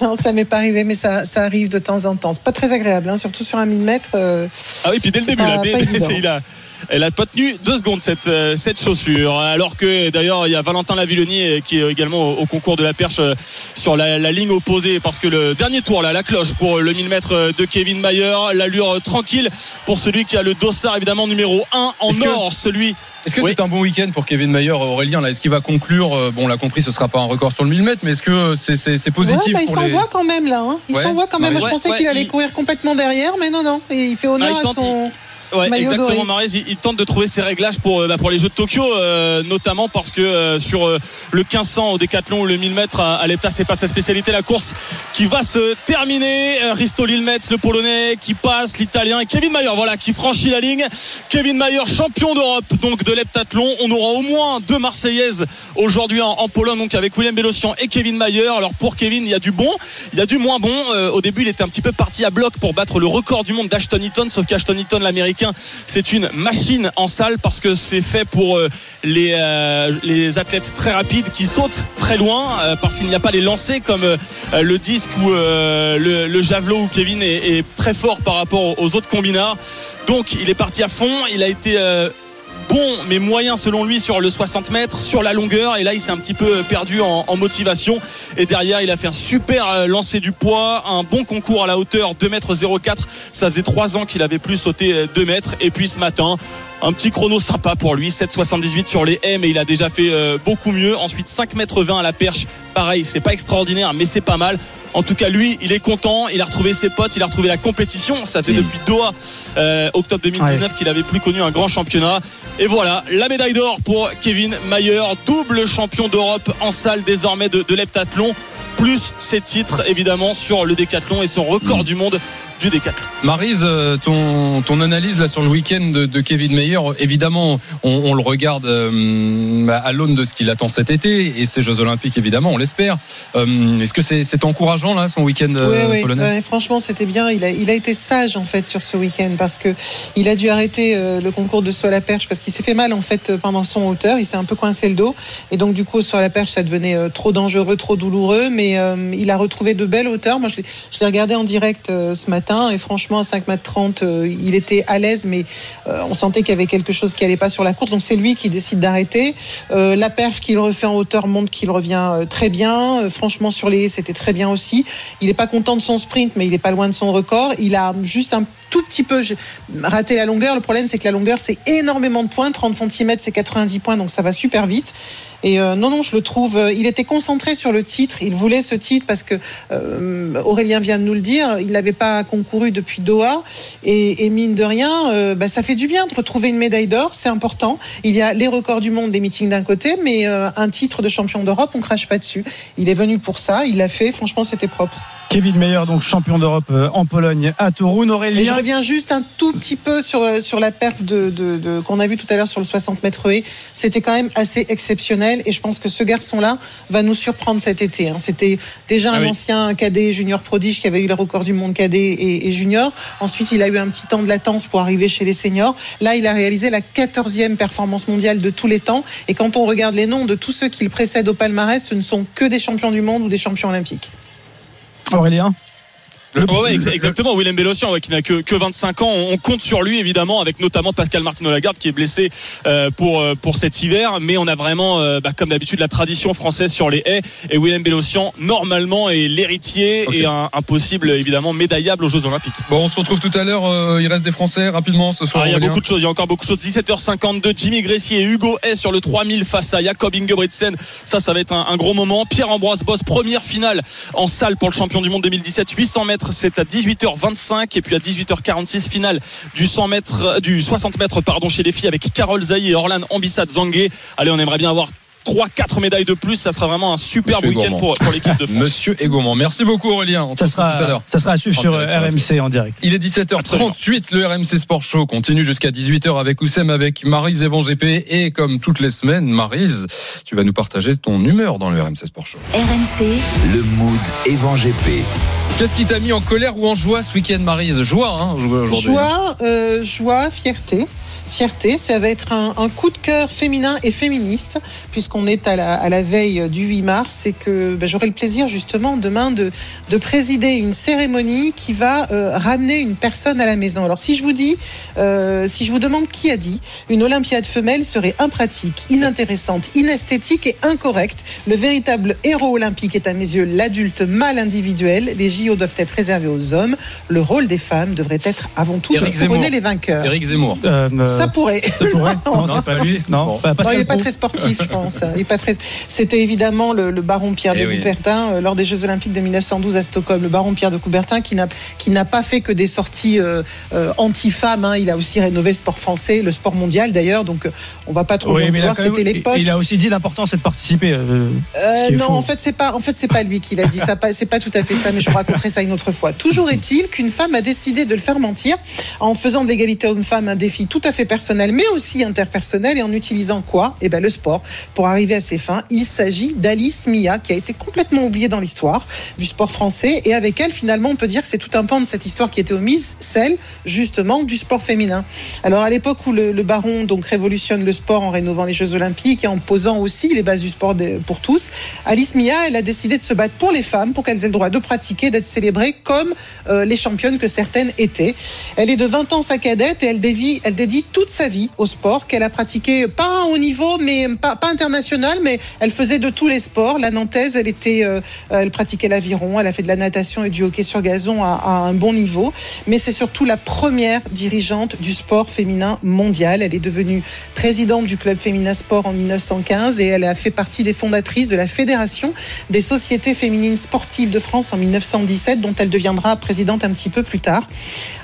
non, ça m'est pas arrivé, mais ça, ça arrive de temps en temps. C'est pas très agréable, hein, surtout sur un 1000 mètres. euh, Ah oui, puis dès le début, là, dès- dès- il a Elle a pas tenu deux secondes cette, euh, cette chaussure. Alors que d'ailleurs il y a Valentin Lavilloni qui est également au, au concours de la perche euh, sur la, la ligne opposée parce que le dernier tour là, la cloche pour le 1000 mètres de Kevin Mayer, l'allure tranquille pour celui qui a le dossard évidemment numéro 1 en or, celui Est-ce que Oui. c'est un bon week-end pour Kevin Mayer, Aurélien là? Est-ce qu'il va conclure euh, Bon, on l'a compris, ce sera pas un record sur le 1000 mètres, mais est-ce que c'est c'est- c'est positif Ouais, bah, il s'envoie les... quand même là. hein. Il Ouais. s'envoie quand même. Ouais, je ouais, pensais ouais, qu'il allait il- courir complètement derrière, mais non, non. Et il fait honneur Ah, il à son. Ouais, Maillot exactement. Marais. Il, il tente de trouver ses réglages pour, euh, bah, pour les Jeux de Tokyo, euh, notamment parce que euh, sur euh, le 1500 au décathlon ou le 1000 mètres à, à l'EPTA, c'est pas sa spécialité. La course qui va se terminer. Risto Lilmetz, le Polonais, qui passe, l'Italien Kevin Mayer, voilà, qui franchit la ligne. Kevin Mayer, champion d'Europe, donc de l'heptathlon. On aura au moins deux Marseillaises aujourd'hui en, en Pologne, donc avec William Bellocian et Kevin Mayer. Alors pour Kevin, il y a du bon, il y a du moins bon. Au début, il était un petit peu parti à bloc pour battre le record du monde d'Ashton Eaton, sauf qu'Ashton Eaton, l'américain, c'est une machine en salle parce que c'est fait pour euh, les, euh, les athlètes très rapides qui sautent très loin euh, parce qu'il n'y a pas les lancers comme le disque ou le, javelot où Kevin est, est très fort par rapport aux autres combinards. Donc il est parti à fond, il a été bon mais moyen selon lui sur le 60 mètres, sur la longueur. Et là il s'est un petit peu perdu en, motivation. Et derrière il a fait un super euh, lancer du poids, un bon concours à la hauteur 2 mètres 04 ça faisait 3 ans qu'il avait plus sauté euh, 2 mètres. Et puis ce matin un petit chrono sympa pour lui 7,78 sur les M et il a déjà fait euh, beaucoup mieux ensuite 5 mètres 20 à la perche pareil c'est pas extraordinaire mais c'est pas mal en tout cas, lui, il est content. Il a retrouvé ses potes, il a retrouvé la compétition. Ça fait depuis Doha, euh, octobre 2019, qu'il avait plus connu un grand championnat. Et voilà, la médaille d'or pour Kevin Mayer, double champion d'Europe en salle désormais de, de l'heptathlon, plus ses titres évidemment sur le décathlon et son record du monde du décathlon. Marise, euh, ton, ton analyse là sur le week-end de, de Kevin Mayer, évidemment, on, on le regarde euh, à l'aune de ce qu'il attend cet été et ses Jeux Olympiques, évidemment, on l'espère. Euh, Est-ce que c'est encourageant là son week-end euh, Oui, oui, polonais ouais, franchement, c'était bien. Il a, il a été sage en fait sur ce week-end parce que il a dû arrêter euh, le concours de saut à la perche parce qu'il s'est fait mal en fait euh, pendant son hauteur. Il s'est un peu coincé le dos et donc du coup, à la perche, ça devenait euh, trop dangereux, trop douloureux. Mais euh, il a retrouvé de belles hauteurs. Moi, je l'ai- regardé en direct euh, ce matin et franchement, à 5 mètres 30, euh, il était à l'aise, mais euh, on sentait qu'il y avait quelque chose qui allait pas sur la course. Donc c'est lui qui décide d'arrêter. Euh, la perf qu'il refait en hauteur montre qu'il revient euh, très bien. Euh, franchement, sur les c'était très bien aussi. Il n'est pas content de son sprint, mais il n'est pas loin de son record. Il a juste un tout petit peu raté la longueur. Le problème, c'est que la longueur, c'est énormément de points. 30 cm, c'est 90 points, donc ça va super vite. Et euh, non, non, je le trouve. euh, il était concentré sur le titre. Il voulait ce titre parce que euh, Aurélien vient de nous le dire. Il n'avait pas concouru depuis Doha. Et, et mine de rien, euh, bah, ça fait du bien de retrouver une médaille d'or. C'est important. Il y a les records du monde des meetings d'un côté, mais euh, un titre de champion d'Europe, on crache pas dessus. Il est venu pour ça. Il l'a fait. Franchement, c'était propre. Kevin Meyer, donc champion d'Europe euh, en Pologne à Toruń. Et je Aurélien, reviens juste un tout petit peu sur, euh, sur la perf de, de, de- qu'on a vu tout à l'heure sur le 60 mètres haies. C'était quand même assez exceptionnel et je pense que ce garçon-là va nous surprendre cet été. hein. C'était déjà Ah un oui. ancien cadet junior prodige qui avait eu le record du monde cadet et, et junior. Ensuite, il a eu un petit temps de latence pour arriver chez les seniors. Là, il a réalisé la 14e performance mondiale de tous les temps. Et quand on regarde les noms de tous ceux qui le précèdent au palmarès, ce ne sont que des champions du monde ou des champions olympiques. Aurélien. Ouais, ex- exactement. Willem Bellocian, ouais, qui n'a que, que 25 ans. On compte sur lui, évidemment, avec notamment Pascal Martino Lagarde, qui est blessé euh, pour, euh, pour cet hiver. Mais on a vraiment, euh, bah, comme d'habitude, la tradition française sur les haies. Et Willem Bellocian, normalement, est l'héritier et un, un possible, évidemment, médaillable aux Jeux Olympiques. Bon, on se retrouve tout à l'heure. euh, il reste des Français rapidement ce soir. Ah, il y a beaucoup de choses, il y a encore beaucoup de choses. 17h52, Jimmy Gressier et Hugo Hay sur le 3000 face à Jakob Ingebrigtsen. Ça, ça va être un, un gros moment. Pierre-Ambroise Boss, première finale en salle pour le champion du monde 2017. 800 mètres, c'est à 18h25. Et puis à 18h46, finale du 100 mètres, euh, du 60 mètres, pardon, chez les filles avec Carole Zaï et Orlan Ambissat Zangué. Allez, on aimerait bien avoir 3-4 médailles de plus. Ça sera vraiment un super week-end pour, pour l'équipe de France. Monsieur Egaumont. Merci beaucoup Aurélien. On se Ça retrouve tout à sera, l'heure. ça sera à suivre sur direct, euh, RMC en direct. Il est 17h38, le RMC Sport Show continue jusqu'à 18h avec Oussem, avec Marise Evan GP et comme toutes les semaines, Marise, tu vas nous partager ton humeur dans le RMC Sport Show. RMC, Le mood Evan GP. Qu'est-ce qui t'a mis en colère ou en joie ce week-end, Marise? Joie, hein, aujourd'hui. Joie, euh, joie, fierté. Fierté. Ça va être un, un coup de cœur féminin et féministe, puisqu'on est à la, à la veille du 8 mars et que ben, j'aurai le plaisir justement demain de, de présider une cérémonie qui va euh, ramener une personne à la maison. Alors si je vous dis, euh, si je vous demande qui a dit, une Olympiade femelle serait impratique, inintéressante, inesthétique et incorrecte. Le véritable héros olympique est à mes yeux l'adulte mâle individuel. Les JO doivent être réservés aux hommes. Le rôle des femmes devrait être avant tout de couronner Zemmour. les vainqueurs. Eric Zemmour. Euh, euh, Ça pourrait. ça pourrait. Non, Non, c'est pas lui. Non, Bon. pas Non, il n'est pas très sportif, je pense. Il est pas très. C'était évidemment le, le baron Pierre de Eh oui. Coubertin euh, lors des Jeux Olympiques de 1912 à Stockholm. Le baron Pierre de Coubertin qui n'a qui n'a pas fait que des sorties euh, euh, anti-femmes. hein. Il a aussi rénové le sport français, le sport mondial d'ailleurs. Donc euh, on va pas trop Oui, même- C'était l'époque. Il a aussi dit l'important c'est de participer. euh, Euh, non, faux. en fait, c'est pas, en fait, c'est pas lui qui l'a dit. Ça, c'est pas tout à fait ça, mais je vous raconterai ça une autre fois. Toujours est-il qu'une femme a décidé de le faire mentir en faisant de l'égalité homme-femme un défi tout à fait personnel, mais aussi interpersonnel, et en utilisant quoi? Eh ben, le sport pour arriver à ses fins. Il s'agit d'Alice Mia, qui a été complètement oubliée dans l'histoire du sport français, et avec elle, finalement, on peut dire que c'est tout un pan de cette histoire qui était omise, celle justement du sport féminin. Alors, à l'époque où le, baron donc révolutionne le sport en rénovant les Jeux Olympiques et en posant aussi les bases du sport pour tous, Alice Mia, elle a décidé de se battre pour les femmes, pour qu'elles aient le droit de pratiquer, d'être célébrées comme euh, les championnes que certaines étaient. Elle est de 20 ans sa cadette et elle dévie, elle dédie toute sa vie au sport qu'elle a pratiqué, pas à haut niveau, mais pas, international, mais elle faisait de tous les sports. La Nantaise, elle était, euh, elle pratiquait l'aviron, elle a fait de la natation et du hockey sur gazon à, à un bon niveau. Mais c'est surtout la première dirigeante du sport féminin mondial. Elle est devenue présidente du club féminin sport en 1915 et elle a fait partie des fondatrices de la fédération des sociétés féminines sportives de France en 1917, dont elle deviendra présidente un petit peu plus tard.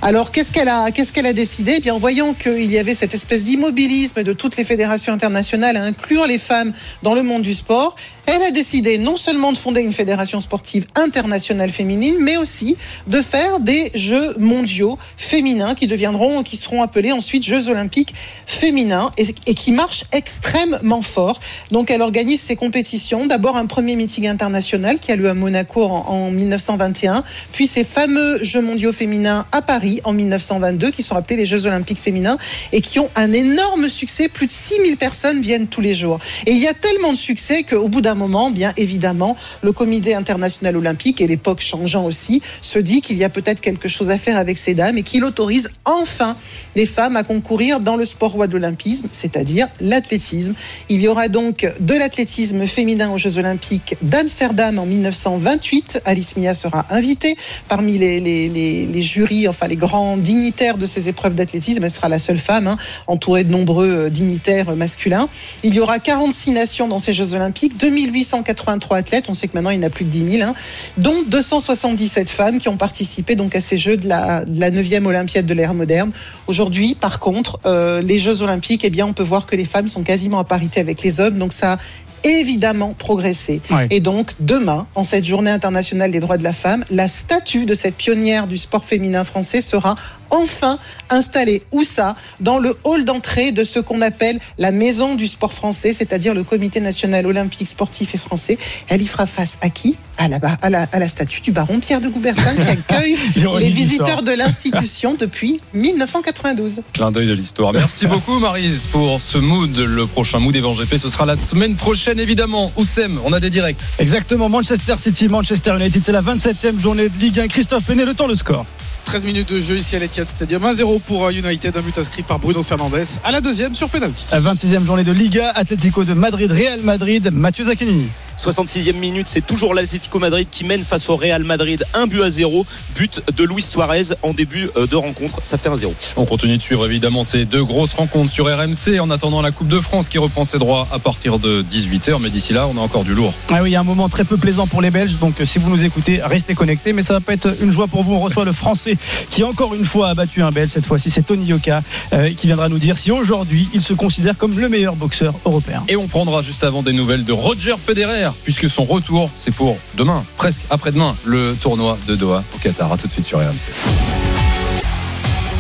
Alors qu'est-ce qu'elle a, qu'est-ce qu'elle a décidé? Eh bien, en voyant qu'il y avait cette espèce d'immobilisme de toutes les fédérations internationales à inclure les femmes dans le monde du sport, elle a décidé non seulement de fonder une fédération sportive internationale féminine, mais aussi de faire des Jeux mondiaux féminins qui deviendront, qui seront appelés ensuite Jeux olympiques féminins et, qui marchent extrêmement fort. Donc elle organise ses compétitions. D'abord un premier meeting international qui a lieu à Monaco en, en 1921, puis ces fameux Jeux mondiaux féminins à Paris en 1922 qui sont appelés les Jeux olympiques féminins et qui ont un énorme succès. Plus de 6000 personnes viennent tous les jours. Et il y a tellement de succès qu'au bout d'un moment, bien évidemment, le comité international olympique et l'époque changeant aussi se dit qu'il y a peut-être quelque chose à faire avec ces dames et qu'il autorise enfin les femmes à concourir dans le sport roi de l'olympisme, c'est-à-dire l'athlétisme. Il y aura donc de l'athlétisme féminin aux Jeux olympiques d'Amsterdam en 1928. Alice Mia sera invitée parmi les, les, jurys, enfin les grands dignitaires de ces épreuves d'athlétisme. Elle sera la seule femme, hein, entourée de nombreux euh, dignitaires euh, masculins. Il y aura 46 nations dans ces Jeux olympiques, 2883 athlètes, on sait que maintenant il y en a plus de 10 000, hein, dont 277 femmes qui ont participé donc à ces Jeux de la, de la 9e Olympiade de l'ère moderne. Aujourd'hui, par contre, euh, les Jeux olympiques, eh bien, on peut voir que les femmes sont quasiment à parité avec les hommes, donc ça a évidemment progressé. Ouais. Et donc, demain, en cette journée internationale des droits de la femme, la statue de cette pionnière du sport féminin français sera enfin installée. Où ça Dans le hall d'entrée de ce qu'on appelle la maison du sport français, c'est-à-dire le Comité national olympique sportif et français. Elle y fera face à qui? À la, à, la, à la statue du baron Pierre de Coubertin qui accueille les visiteurs de l'institution depuis 1992. Clin d'œil de l'histoire. Merci beaucoup, Marise, pour ce mood. Le prochain mood Evan GP, ce sera la semaine prochaine, évidemment. Oussem, on a des directs. Exactement, Manchester City, Manchester United, c'est la 27e journée de Ligue 1. Christophe Penet, le temps, le score. 13 minutes de jeu ici à l'Etihad Stadium. 1-0 pour euh, United, un but inscrit par Bruno Fernandes à la deuxième sur penalty. La 26e journée de Liga, Atlético de Madrid, Real Madrid, Mathieu Zaccanini. 66e minute, c'est toujours l'Atlético Madrid qui mène face au Real Madrid. Un but à zéro. But de Luis Suarez en début euh, de rencontre. Ça fait un zéro. On continue de suivre évidemment ces deux grosses rencontres sur RMC en attendant la Coupe de France qui reprend ses droits à partir de 18h. Mais d'ici là, on a encore du lourd. Ah oui, il y a un moment très peu plaisant pour les Belges, donc euh, si vous nous écoutez, restez connectés. Mais ça va pas être une joie pour vous. On reçoit le Français qui encore une fois a battu un Belge. Cette fois-ci, c'est Tony Yoka euh, qui viendra nous dire si aujourd'hui il se considère comme le meilleur boxeur européen. Et on prendra juste avant des nouvelles de Roger Federer, puisque son retour, c'est pour demain, presque après-demain, le tournoi de Doha au Qatar. À tout de suite sur RMC.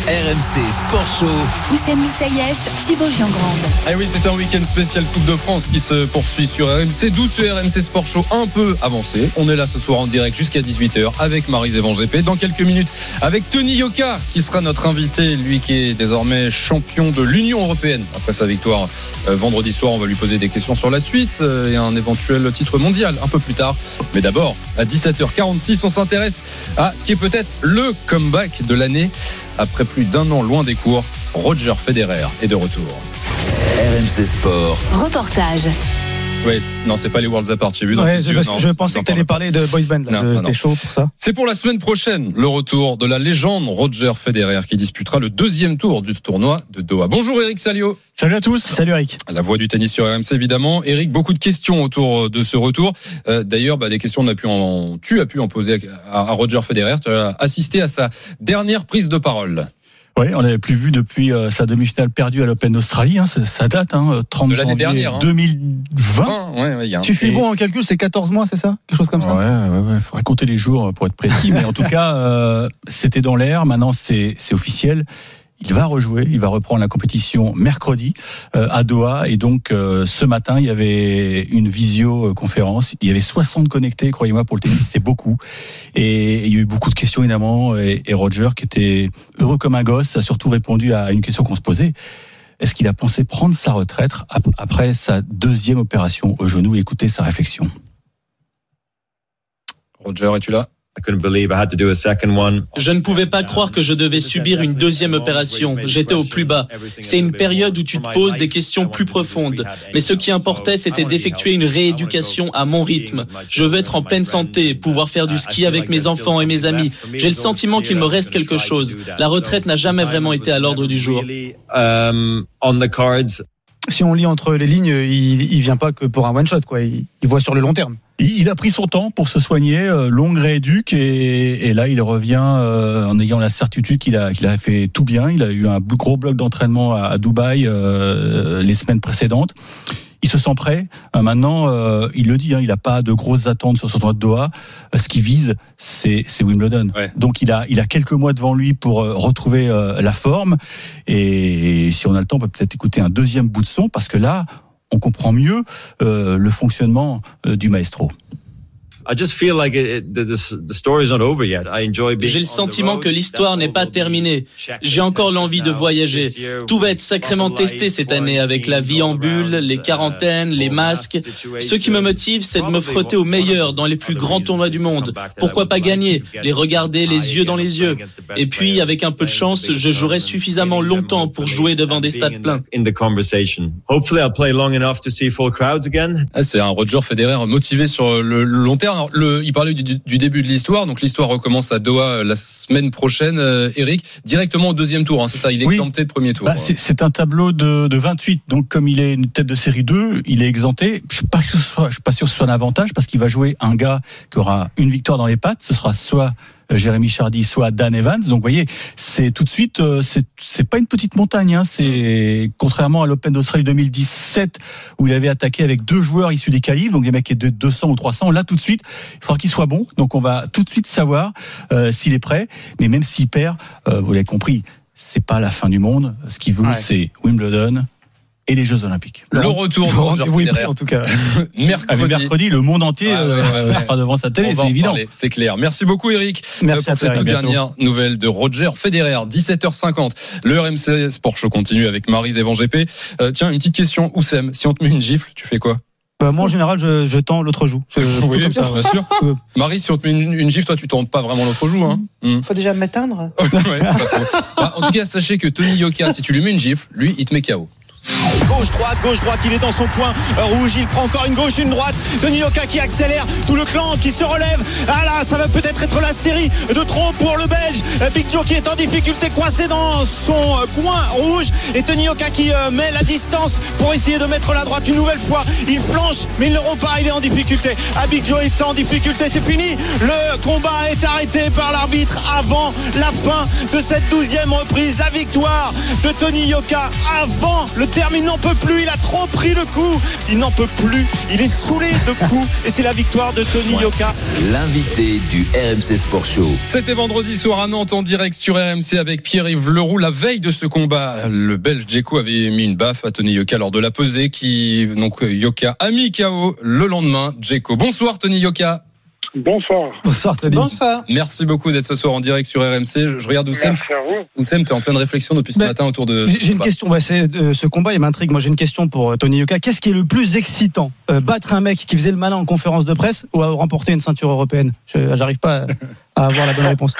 RMC Sport Show. Oussem Moussaïef, Thibaut Giangrande. Ah oui, c'est un week-end spécial Coupe de France qui se poursuit sur RMC, d'où ce RMC Sport Show un peu avancé. On est là ce soir en direct jusqu'à 18h avec Marie Evan GP. Dans quelques minutes, avec Tony Yoka qui sera notre invité, lui qui est désormais champion de l'Union Européenne. Après sa victoire euh, vendredi soir, on va lui poser des questions sur la suite euh, et un éventuel titre mondial un peu plus tard. Mais d'abord, à 17h46, on s'intéresse à ce qui est peut-être le comeback de l'année. Après plus d'un an loin des cours, Roger Federer est de retour. RMC Sport. Reportage. Ouais, non, c'est pas les Worlds Apart, j'ai vu dans Ouais, je, yeux, parce non, que je pensais que tu parle allais pas. parler de boys band. T'es chaud pour ça C'est pour la semaine prochaine le retour de la légende Roger Federer qui disputera le deuxième tour du tournoi de Doha. Bonjour Eric Salio, Salut à tous. Salut Eric. la voix du tennis sur RMC évidemment. Eric, beaucoup de questions autour de ce retour. Euh, D'ailleurs, bah, des questions on a pu en, tu as pu en poser à, à Roger Federer. Tu as assisté à sa dernière prise de parole. Oui, on l'avait plus vu depuis euh, sa demi-finale perdue à l'Open d'Australie. Hein, ça, ça date, hein, 30 De l'année janvier dernière, hein. 2020. Hein, ouais, ouais, il y a un- Tu suis Et- bon en calcul, c'est 14 mois, c'est ça? Quelque chose comme ça? Ouais, ouais, ouais, faudrait compter les jours pour être précis, mais en tout cas, euh, c'était dans l'air. Maintenant, c'est c'est officiel. Il va rejouer, il va reprendre la compétition mercredi euh, à Doha. Et donc, euh, ce matin, il y avait une visioconférence. Il y avait 60 connectés, croyez-moi, pour le tennis, c'est beaucoup. Et il y a eu beaucoup de questions, évidemment. Et, et Roger, qui était heureux comme un gosse, a surtout répondu à une question qu'on se posait. Est-ce qu'il a pensé prendre sa retraite ap- après sa deuxième opération au genou? Écoutez sa réflexion. Roger, es-tu là? Je ne pouvais pas croire que je devais subir une deuxième opération. J'étais au plus bas. C'est une période où tu te poses des questions plus profondes. Mais ce qui importait, c'était d'effectuer une rééducation à mon rythme. Je veux être en pleine santé, pouvoir faire du ski avec mes enfants et mes amis. J'ai le sentiment qu'il me reste quelque chose. La retraite n'a jamais vraiment été à l'ordre du jour. Si on lit entre les lignes, il, il vient pas que pour un one shot, quoi. Il, il voit sur le long terme. Il a pris son temps pour se soigner, euh, longue rééduque, et, et là il revient euh, en ayant la certitude qu'il a, qu'il a fait tout bien. Il a eu un gros bloc d'entraînement à, à Dubaï euh, les semaines précédentes. Il se sent prêt. Euh, maintenant, euh, il le dit, hein, il n'a pas de grosses attentes sur son tournoi de Doha. Euh, ce qu'il vise, c'est Wimbledon. Ouais. Donc il a, il a quelques mois devant lui pour retrouver euh, la forme. Et si on a le temps, on peut peut-être écouter un deuxième bout de son, parce que là, on comprend mieux euh, le fonctionnement euh, du maestro. J'ai le sentiment que l'histoire n'est pas terminée. J'ai encore l'envie de voyager. Tout va être sacrément testé cette année avec la vie en bulle, les quarantaines, les masques. Ce qui me motive, c'est de me frotter aux meilleurs dans les plus grands tournois du monde. Pourquoi pas gagner? Les regarder les yeux dans les yeux. Et puis, avec un peu de chance, je jouerai suffisamment longtemps pour jouer devant des stades pleins. Ah, c'est un Roger Federer motivé sur le, le long terme. Alors, le, il parlait du, du début de l'histoire, donc l'histoire recommence à Doha euh, la semaine prochaine. Euh, Eric, directement au deuxième tour, hein, c'est ça Il est Oui. exempté de premier tour. Bah, c'est- c'est un tableau de, de 28. Donc, comme il est une tête de série 2, il est exempté. Je suis je suis pas sûr que ce soit un avantage parce qu'il va jouer un gars qui aura une victoire dans les pattes. Ce sera soit Jérémy Chardy, soit Dan Evans. Donc, vous voyez, c'est tout de suite, euh, c'est c'est pas une petite montagne. Hein. C'est contrairement à l'Open d'Australie 2017 où il avait attaqué avec deux joueurs issus des qualifs, donc des mecs qui étaient de 200 ou 300. Là, tout de suite, il faudra qu'il soit bon. Donc, on va tout de suite savoir euh, s'il est prêt. Mais même s'il perd, euh, vous l'avez compris, c'est pas la fin du monde. Ce qu'il veut, Ouais. c'est Wimbledon et les Jeux Olympiques. le retour de Roger Federer. en tout cas. Avec Mercredi. mercredi, le monde entier ouais, euh, ouais, ouais. sera devant sa télé, c'est en évident. C'est clair. Merci beaucoup Eric Merci euh, pour à cette dernière nouvelle de Roger Federer. 17h50. Le RMC Sport Show continue avec Marise Evan GP. Euh, tiens, une petite question. Oussem, si on te met une gifle, tu fais quoi? Bah, moi, en général, je, je tends l'autre joue. Je- je- Oui, comme ça. bien sûr. Marie, si on te met une, une gifle, toi, tu tournes pas vraiment l'autre joue. Hein Hmm. Faut déjà. Ouais, pas faux. Bah, en tout cas, sachez que Tony Yoka, si tu lui mets une gifle, lui, il te met KO. Gauche, droite, gauche, droite, il est dans son point euh, rouge, il prend encore une gauche, une droite. Tony Yoka qui accélère, tout le clan qui se relève. Ah là, ça va peut-être être la série de trop pour le Belge. Euh, Big Joe qui est en difficulté, coincé dans son euh, coin rouge. Et Tony Yoka qui met la distance pour essayer de mettre la droite une nouvelle fois. Il flanche, mais il ne rompt pas, il est en difficulté. Ah, Big Joe est en difficulté, c'est fini. Le combat est arrêté par l'arbitre avant la fin de cette douzième reprise. La victoire de Tony Yoka avant le terminus Il n'en peut plus, il a trop pris le coup. Il n'en peut plus, il est saoulé de coups. Et c'est la victoire de Tony Yoka. L'invité du RMC Sport Show. C'était vendredi soir à Nantes en direct sur RMC avec Pierre-Yves Leroux. La veille de ce combat, le Belge Djeko avait mis une baffe à Tony Yoka lors de la pesée qui, donc, Yoka a mis KO le lendemain. Djeko. Bonsoir Tony Yoka. Bonsoir. Bonsoir Tony. Bonsoir. Merci beaucoup d'être ce soir en direct sur RMC. Je, je regarde Oussem. Merci à vous. Oussem, tu es en pleine réflexion depuis ce Ben, matin autour de. J'ai une Bah, question. Ouais, c'est euh, ce combat, il m'intrigue. Moi, j'ai une question pour euh, Tony Yoka. Qu'est-ce qui est le plus excitant? Euh, Battre un mec qui faisait le malin en conférence de presse ou à remporter une ceinture européenne? Je- J'arrive pas à, à avoir la bonne réponse.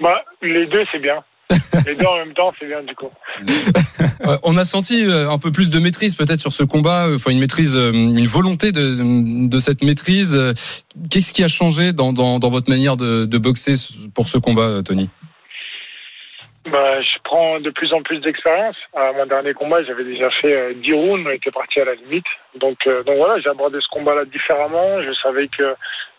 Bah, les deux, c'est bien. Les deux en même temps, c'est bien du coup. Euh, on a senti euh, un peu plus de maîtrise peut-être sur ce combat, euh, enfin une maîtrise, une volonté de, de cette maîtrise. Qu'est-ce qui a changé dans, dans, dans votre manière de, de boxer pour ce combat, Tony? Bah, je prends de plus en plus d'expérience. À mon dernier combat, j'avais déjà fait euh, 10 rounds, on était parti à la limite. Donc, euh, donc voilà, j'ai abordé ce combat-là différemment. Je savais que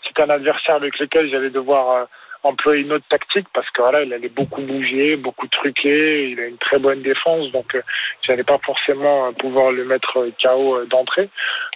c'était un adversaire avec lequel j'allais devoir euh, employer une autre tactique parce que voilà, il allait beaucoup bouger, beaucoup truquer. Il a une très bonne défense, donc euh, j'allais pas forcément euh, pouvoir le mettre euh, KO euh, d'entrée.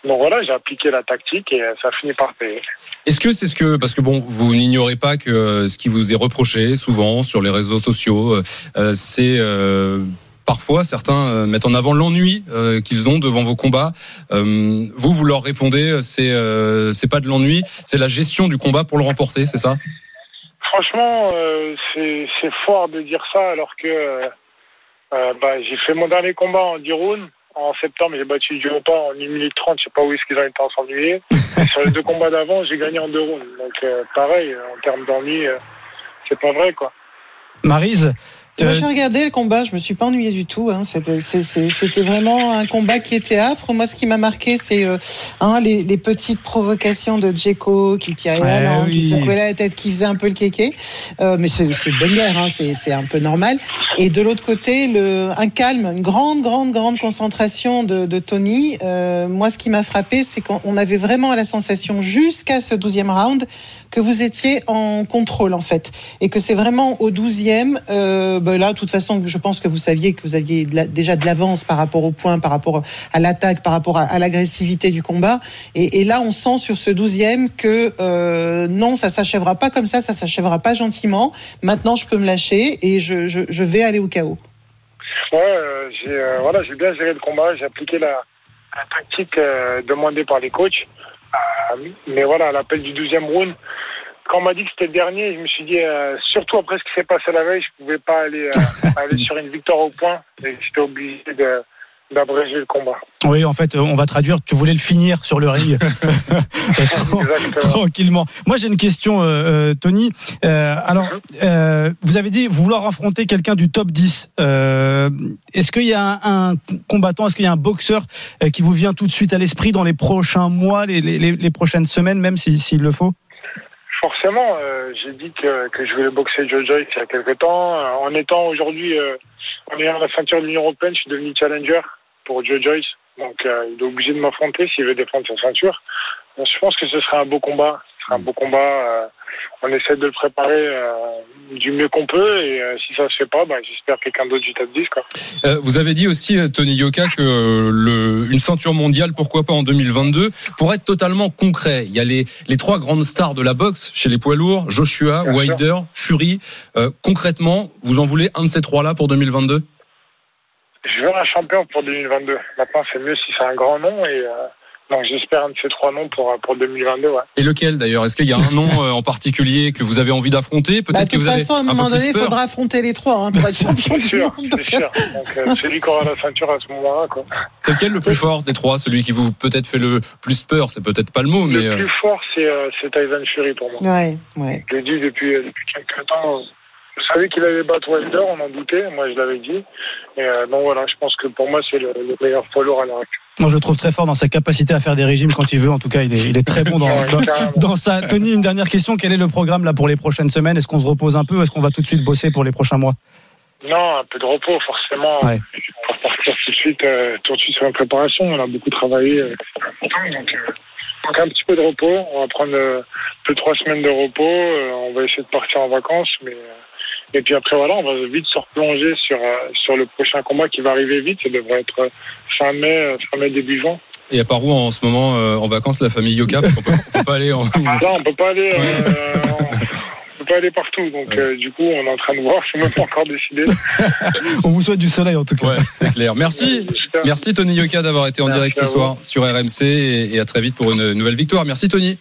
Donc voilà, j'ai appliqué la tactique et ça a fini par payer. Est-ce que c'est ce que parce que bon, vous n'ignorez pas que ce qui vous est reproché souvent sur les réseaux sociaux, euh, c'est euh, Parfois, certains mettent en avant l'ennui euh, qu'ils ont devant vos combats. Euh, vous, vous leur répondez, c'est euh, c'est pas de l'ennui, c'est la gestion du combat pour le remporter, c'est ça? Franchement, euh, c'est fort de dire ça alors que euh, euh, bah, j'ai fait mon dernier combat en 10 rounds. En septembre, j'ai battu Duopa en 1 minute 30. Je sais pas où est-ce qu'ils ont été en s'ennuyer. Sur les deux combats d'avant, j'ai gagné en deux rounds. Donc, euh, pareil, en termes d'ennui, euh, c'est pas vrai, quoi. Marise Moi, j'ai regardé le combat, je me suis pas ennuyé du tout. Hein. C'était, vraiment un combat qui était âpre. Moi, ce qui m'a marqué, c'est euh, hein, les, les petites provocations de Djeko qui tirait la Ouais, langue, qui oui. secouait la tête, qui faisait un peu le kéké. Euh, mais c'est, c'est de bonne guerre, hein. c'est, c'est un peu normal. Et de l'autre côté, le, un calme, une grande, grande, grande concentration de, de Tony. Euh, moi, ce qui m'a frappé, c'est qu'on on avait vraiment la sensation jusqu'à ce douzième round que vous étiez en contrôle en fait et que c'est vraiment au 12e euh, là de toute façon je pense que vous saviez que vous aviez déjà de l'avance par rapport au point par rapport à l'attaque par rapport à, l'agressivité du combat et, là on sent sur ce 12e que euh, non ça s'achèvera pas comme ça ça s'achèvera pas gentiment maintenant je peux me lâcher et je, vais aller au chaos Ouais, euh, j'ai euh, voilà, bien géré le combat. J'ai appliqué la, la tactique demandée par les coachs. Mais voilà, à l'appel du 12e round, quand on m'a dit que c'était le dernier, je me suis dit, euh, surtout après ce qui s'est passé la veille, je pouvais pas aller, euh, aller sur une victoire au point. Et j'étais obligé de- d'abréger le combat. Oui, en fait, euh, on va traduire. Tu voulais le finir sur le ring Tran- tranquillement. Moi, j'ai une question, euh, Tony. Euh, alors, euh, vous avez dit vouloir affronter quelqu'un du top 10. Euh, est-ce qu'il y a un, un combattant, est-ce qu'il y a un boxeur qui vous vient tout de suite à l'esprit dans les prochains mois, les, les- les- les prochaines semaines, même si- s'il le faut? Forcément, euh, j'ai dit que, que je voulais boxer Joe Joyce il y a quelque temps. Euh, En étant aujourd'hui, euh, en ayant la ceinture de l'Union Européenne, je suis devenu challenger pour Joe Joyce. Donc, euh, il est obligé de m'affronter s'il veut défendre sa ceinture. Donc, je pense que ce sera un beau combat. Ce sera un beau combat. On essaie de le préparer euh, du mieux qu'on peut. Et euh, si ça se fait pas, bah, j'espère quelqu'un d'autre du top 10. Quoi. Euh, vous avez dit aussi, Tony Yoka, que le, une ceinture mondiale, pourquoi pas en 2022, pour être totalement concret. Il y a les, les trois grandes stars de la boxe chez les poids lourds, Joshua, Bien sûr. Fury. Euh, concrètement, vous en voulez un de ces trois-là pour 2022 Je veux un champion pour 2022. Maintenant, c'est mieux si c'est un grand nom. Et euh, donc, j'espère un de ces trois noms pour, pour 2022. Ouais. Et lequel d'ailleurs? Est-ce qu'il y a un nom euh, en particulier que vous avez envie d'affronter? Peut-être bah, de que toute vous avez façon à un moment donné il faudra affronter les trois hein, pour être champion C'est du sûr, monde c'est sûr. Donc, euh, celui qui aura la ceinture à ce moment-là. Quoi. C'est lequel le plus fort des trois? Celui qui vous peut-être fait le plus peur? C'est peut-être pas le mot, mais Le euh, plus fort, c'est euh, c'est Tyson Fury pour moi. ouais ouais Je l'ai dit depuis, euh, depuis quelques temps. Je savais qu'il allait battre Wilder, on en doutait, moi je l'avais dit. Et euh, donc voilà, je pense que pour moi c'est le, le meilleur poids lourd à l'heure actuelle. Moi, je le trouve très fort dans sa capacité à faire des régimes quand il veut. En tout cas, il est, il est très bon dans, dans, ça. Tony, une dernière question. Quel est le programme là pour les prochaines semaines? Est-ce qu'on se repose un peu Est-ce qu'on va tout de suite bosser pour les prochains mois? Non, un peu de repos, forcément. Ouais. Pour partir tout de suite, euh, tout de suite sur la préparation, on a beaucoup travaillé. euh, donc, euh, donc un petit peu de repos. On va prendre euh, deux trois semaines de repos. on va essayer de partir en vacances, mais Et puis après, voilà, on va vite se replonger sur, euh, sur le prochain combat qui va arriver vite. Ça devrait être fin mai, euh, fin mai début juin. Et à part où en ce moment euh, en vacances la famille Yoka parce qu'on peut, on peut pas aller en... Ah, Là, on peut pas aller. euh, on peut pas aller partout, donc euh, du coup on est en train de voir, c'est même pas encore décidé. On vous souhaite du soleil en tout cas. Ouais, c'est clair. Merci. Merci Tony Yoka d'avoir été en Merci direct ce soir sur RMC et, et à très vite pour une nouvelle victoire. Merci Tony.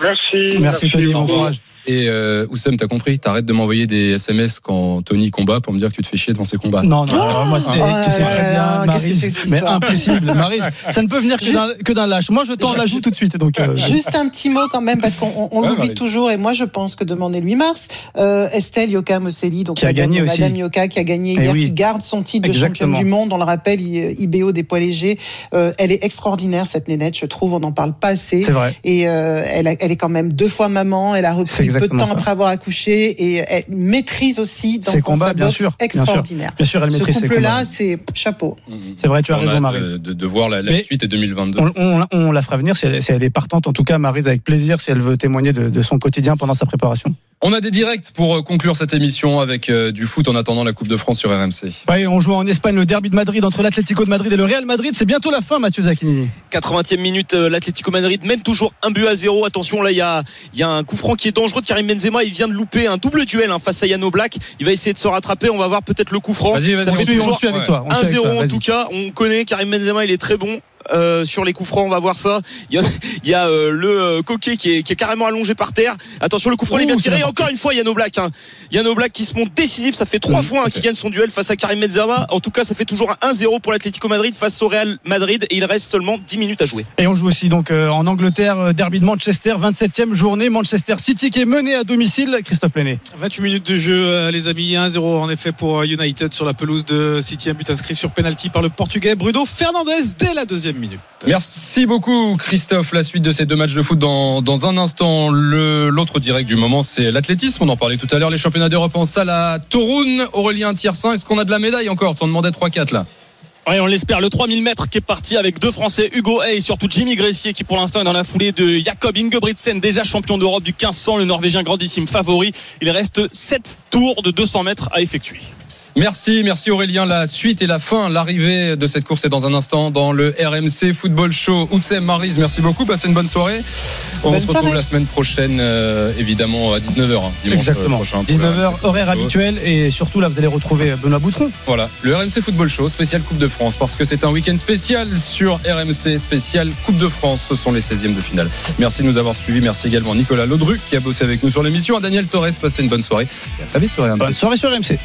Merci. Merci Tony, bon courage. Et euh, Oussem, t'as compris? T'arrêtes de m'envoyer des SMS quand Tony combat pour me dire que tu te fais chier devant ses combats. Non, non, alors moi, c'est- Oh tu sais très bien, Maryse, mais impossible, Maryse, ça ne peut venir que Juste- d'un- que d'un lâche. Moi, je t'en la joue tout de suite. Donc, euh, Juste un petit mot quand même, parce qu'on on- on Ouais, l'oublie toujours, et moi je pense que demain est le 8 mars, euh, Estelle Yoka Mosselli, donc Qui a Madame, gagné aussi. Madame Yoka, qui a gagné Eh hier, oui. qui garde son titre de Exactement. championne du monde, on le rappelle, IBO des poids légers. Euh, elle est extraordinaire, cette nénette, je trouve, on n'en parle pas assez. c'est vrai. Et euh, elle, a- elle est quand même deux fois maman, elle a repris peu de temps ça. après avoir accouché, et elle maîtrise aussi dans, Ses combats, sa bien sûr, bien sûr. extraordinaire. Bien sûr, elle Ce maîtrise ses couple-là, c'est chapeau. C'est vrai, tu as On raison, a Maryse. de, voir la, suite et 2022. On, on- on la fera venir si elle, si elle est partante. En tout cas, Maryse, avec plaisir, si elle veut témoigner de, de son quotidien pendant sa préparation. On a des directs pour euh, conclure cette émission avec euh, du foot en attendant la Coupe de France sur RMC. Ouais, on joue en Espagne le derby de Madrid entre l'Atlético de Madrid et le Real Madrid. C'est bientôt la fin, Mathieu Zacchini. 80e minute, euh, l'Atlético Madrid mène toujours un but à zéro. Attention, là, il y a, il y a un coup franc qui est dangereux Karim Benzema. Il vient de louper un double duel hein, face à Yano Black. Il va essayer de se rattraper. On va voir peut-être le coup franc. Vas-y, vas-y, on suit, avec toi. on suit avec 1-0 toi, en tout cas. On connaît Karim Benzema, il est très bon. Euh, sur les coups francs, on va voir ça. Il y a, il y a euh, le euh, coquet qui est, qui est carrément allongé par terre. Attention, le coup franc il est bien tiré. Et encore une fois, Yano Black. Hein. Yano Black qui se montre décisif. Ça fait trois fois hein, qu'il gagne son duel face à Karim Benzema. En tout cas, ça fait toujours un 1-0 pour l'Atlético Madrid face au Real Madrid. Et il reste seulement 10 minutes à jouer. Et on joue aussi donc euh, en Angleterre, derby de Manchester, 27e journée. Manchester City qui est mené à domicile. Christophe Plenet. 28 minutes de jeu, les amis. 1-0 en effet pour United sur la pelouse de City. Un but inscrit sur penalty par le Portugais Bruno Fernandez dès la deuxième minute. Merci beaucoup Christophe. La suite de ces deux matchs de foot dans, dans un instant. L'autre direct du moment, c'est l'athlétisme. On en parlait tout à l'heure. Les championnats d'Europe en salle à Toruń. Aurélien Tiersin, est-ce qu'on a de la médaille encore? T'en demandais 3-4 là. Ouais, on l'espère. Le 3000 mètres qui est parti avec deux Français, Hugo Hay et surtout Jimmy Gressier qui pour l'instant est dans la foulée de Jakob Ingebrigtsen, déjà champion d'Europe du 1500, le Norvégien grandissime favori. Il reste 7 tours de 200 mètres à effectuer. Merci, merci Aurélien. La suite et la fin, l'arrivée de cette course est dans un instant dans le RMC Football Show. Oussem Marise, merci beaucoup. Passez une bonne soirée. On Bonne se retrouve soirée. la semaine prochaine, euh, évidemment, à 19h. Dimanche euh, Exactement. prochain pour le 19h, RMC horaire habituel. Et surtout, là, vous allez retrouver Benoît Boutron. Voilà, le RMC Football Show, spécial Coupe de France, parce que c'est un week-end spécial sur RMC, spécial Coupe de France. Ce sont les 16e de finale. Merci de nous avoir suivis. Merci également à Nicolas Laudruc qui a bossé avec nous sur l'émission. À Daniel Torres, passez une bonne soirée. Et à très vite sur RMC. Bonne soirée sur RMC.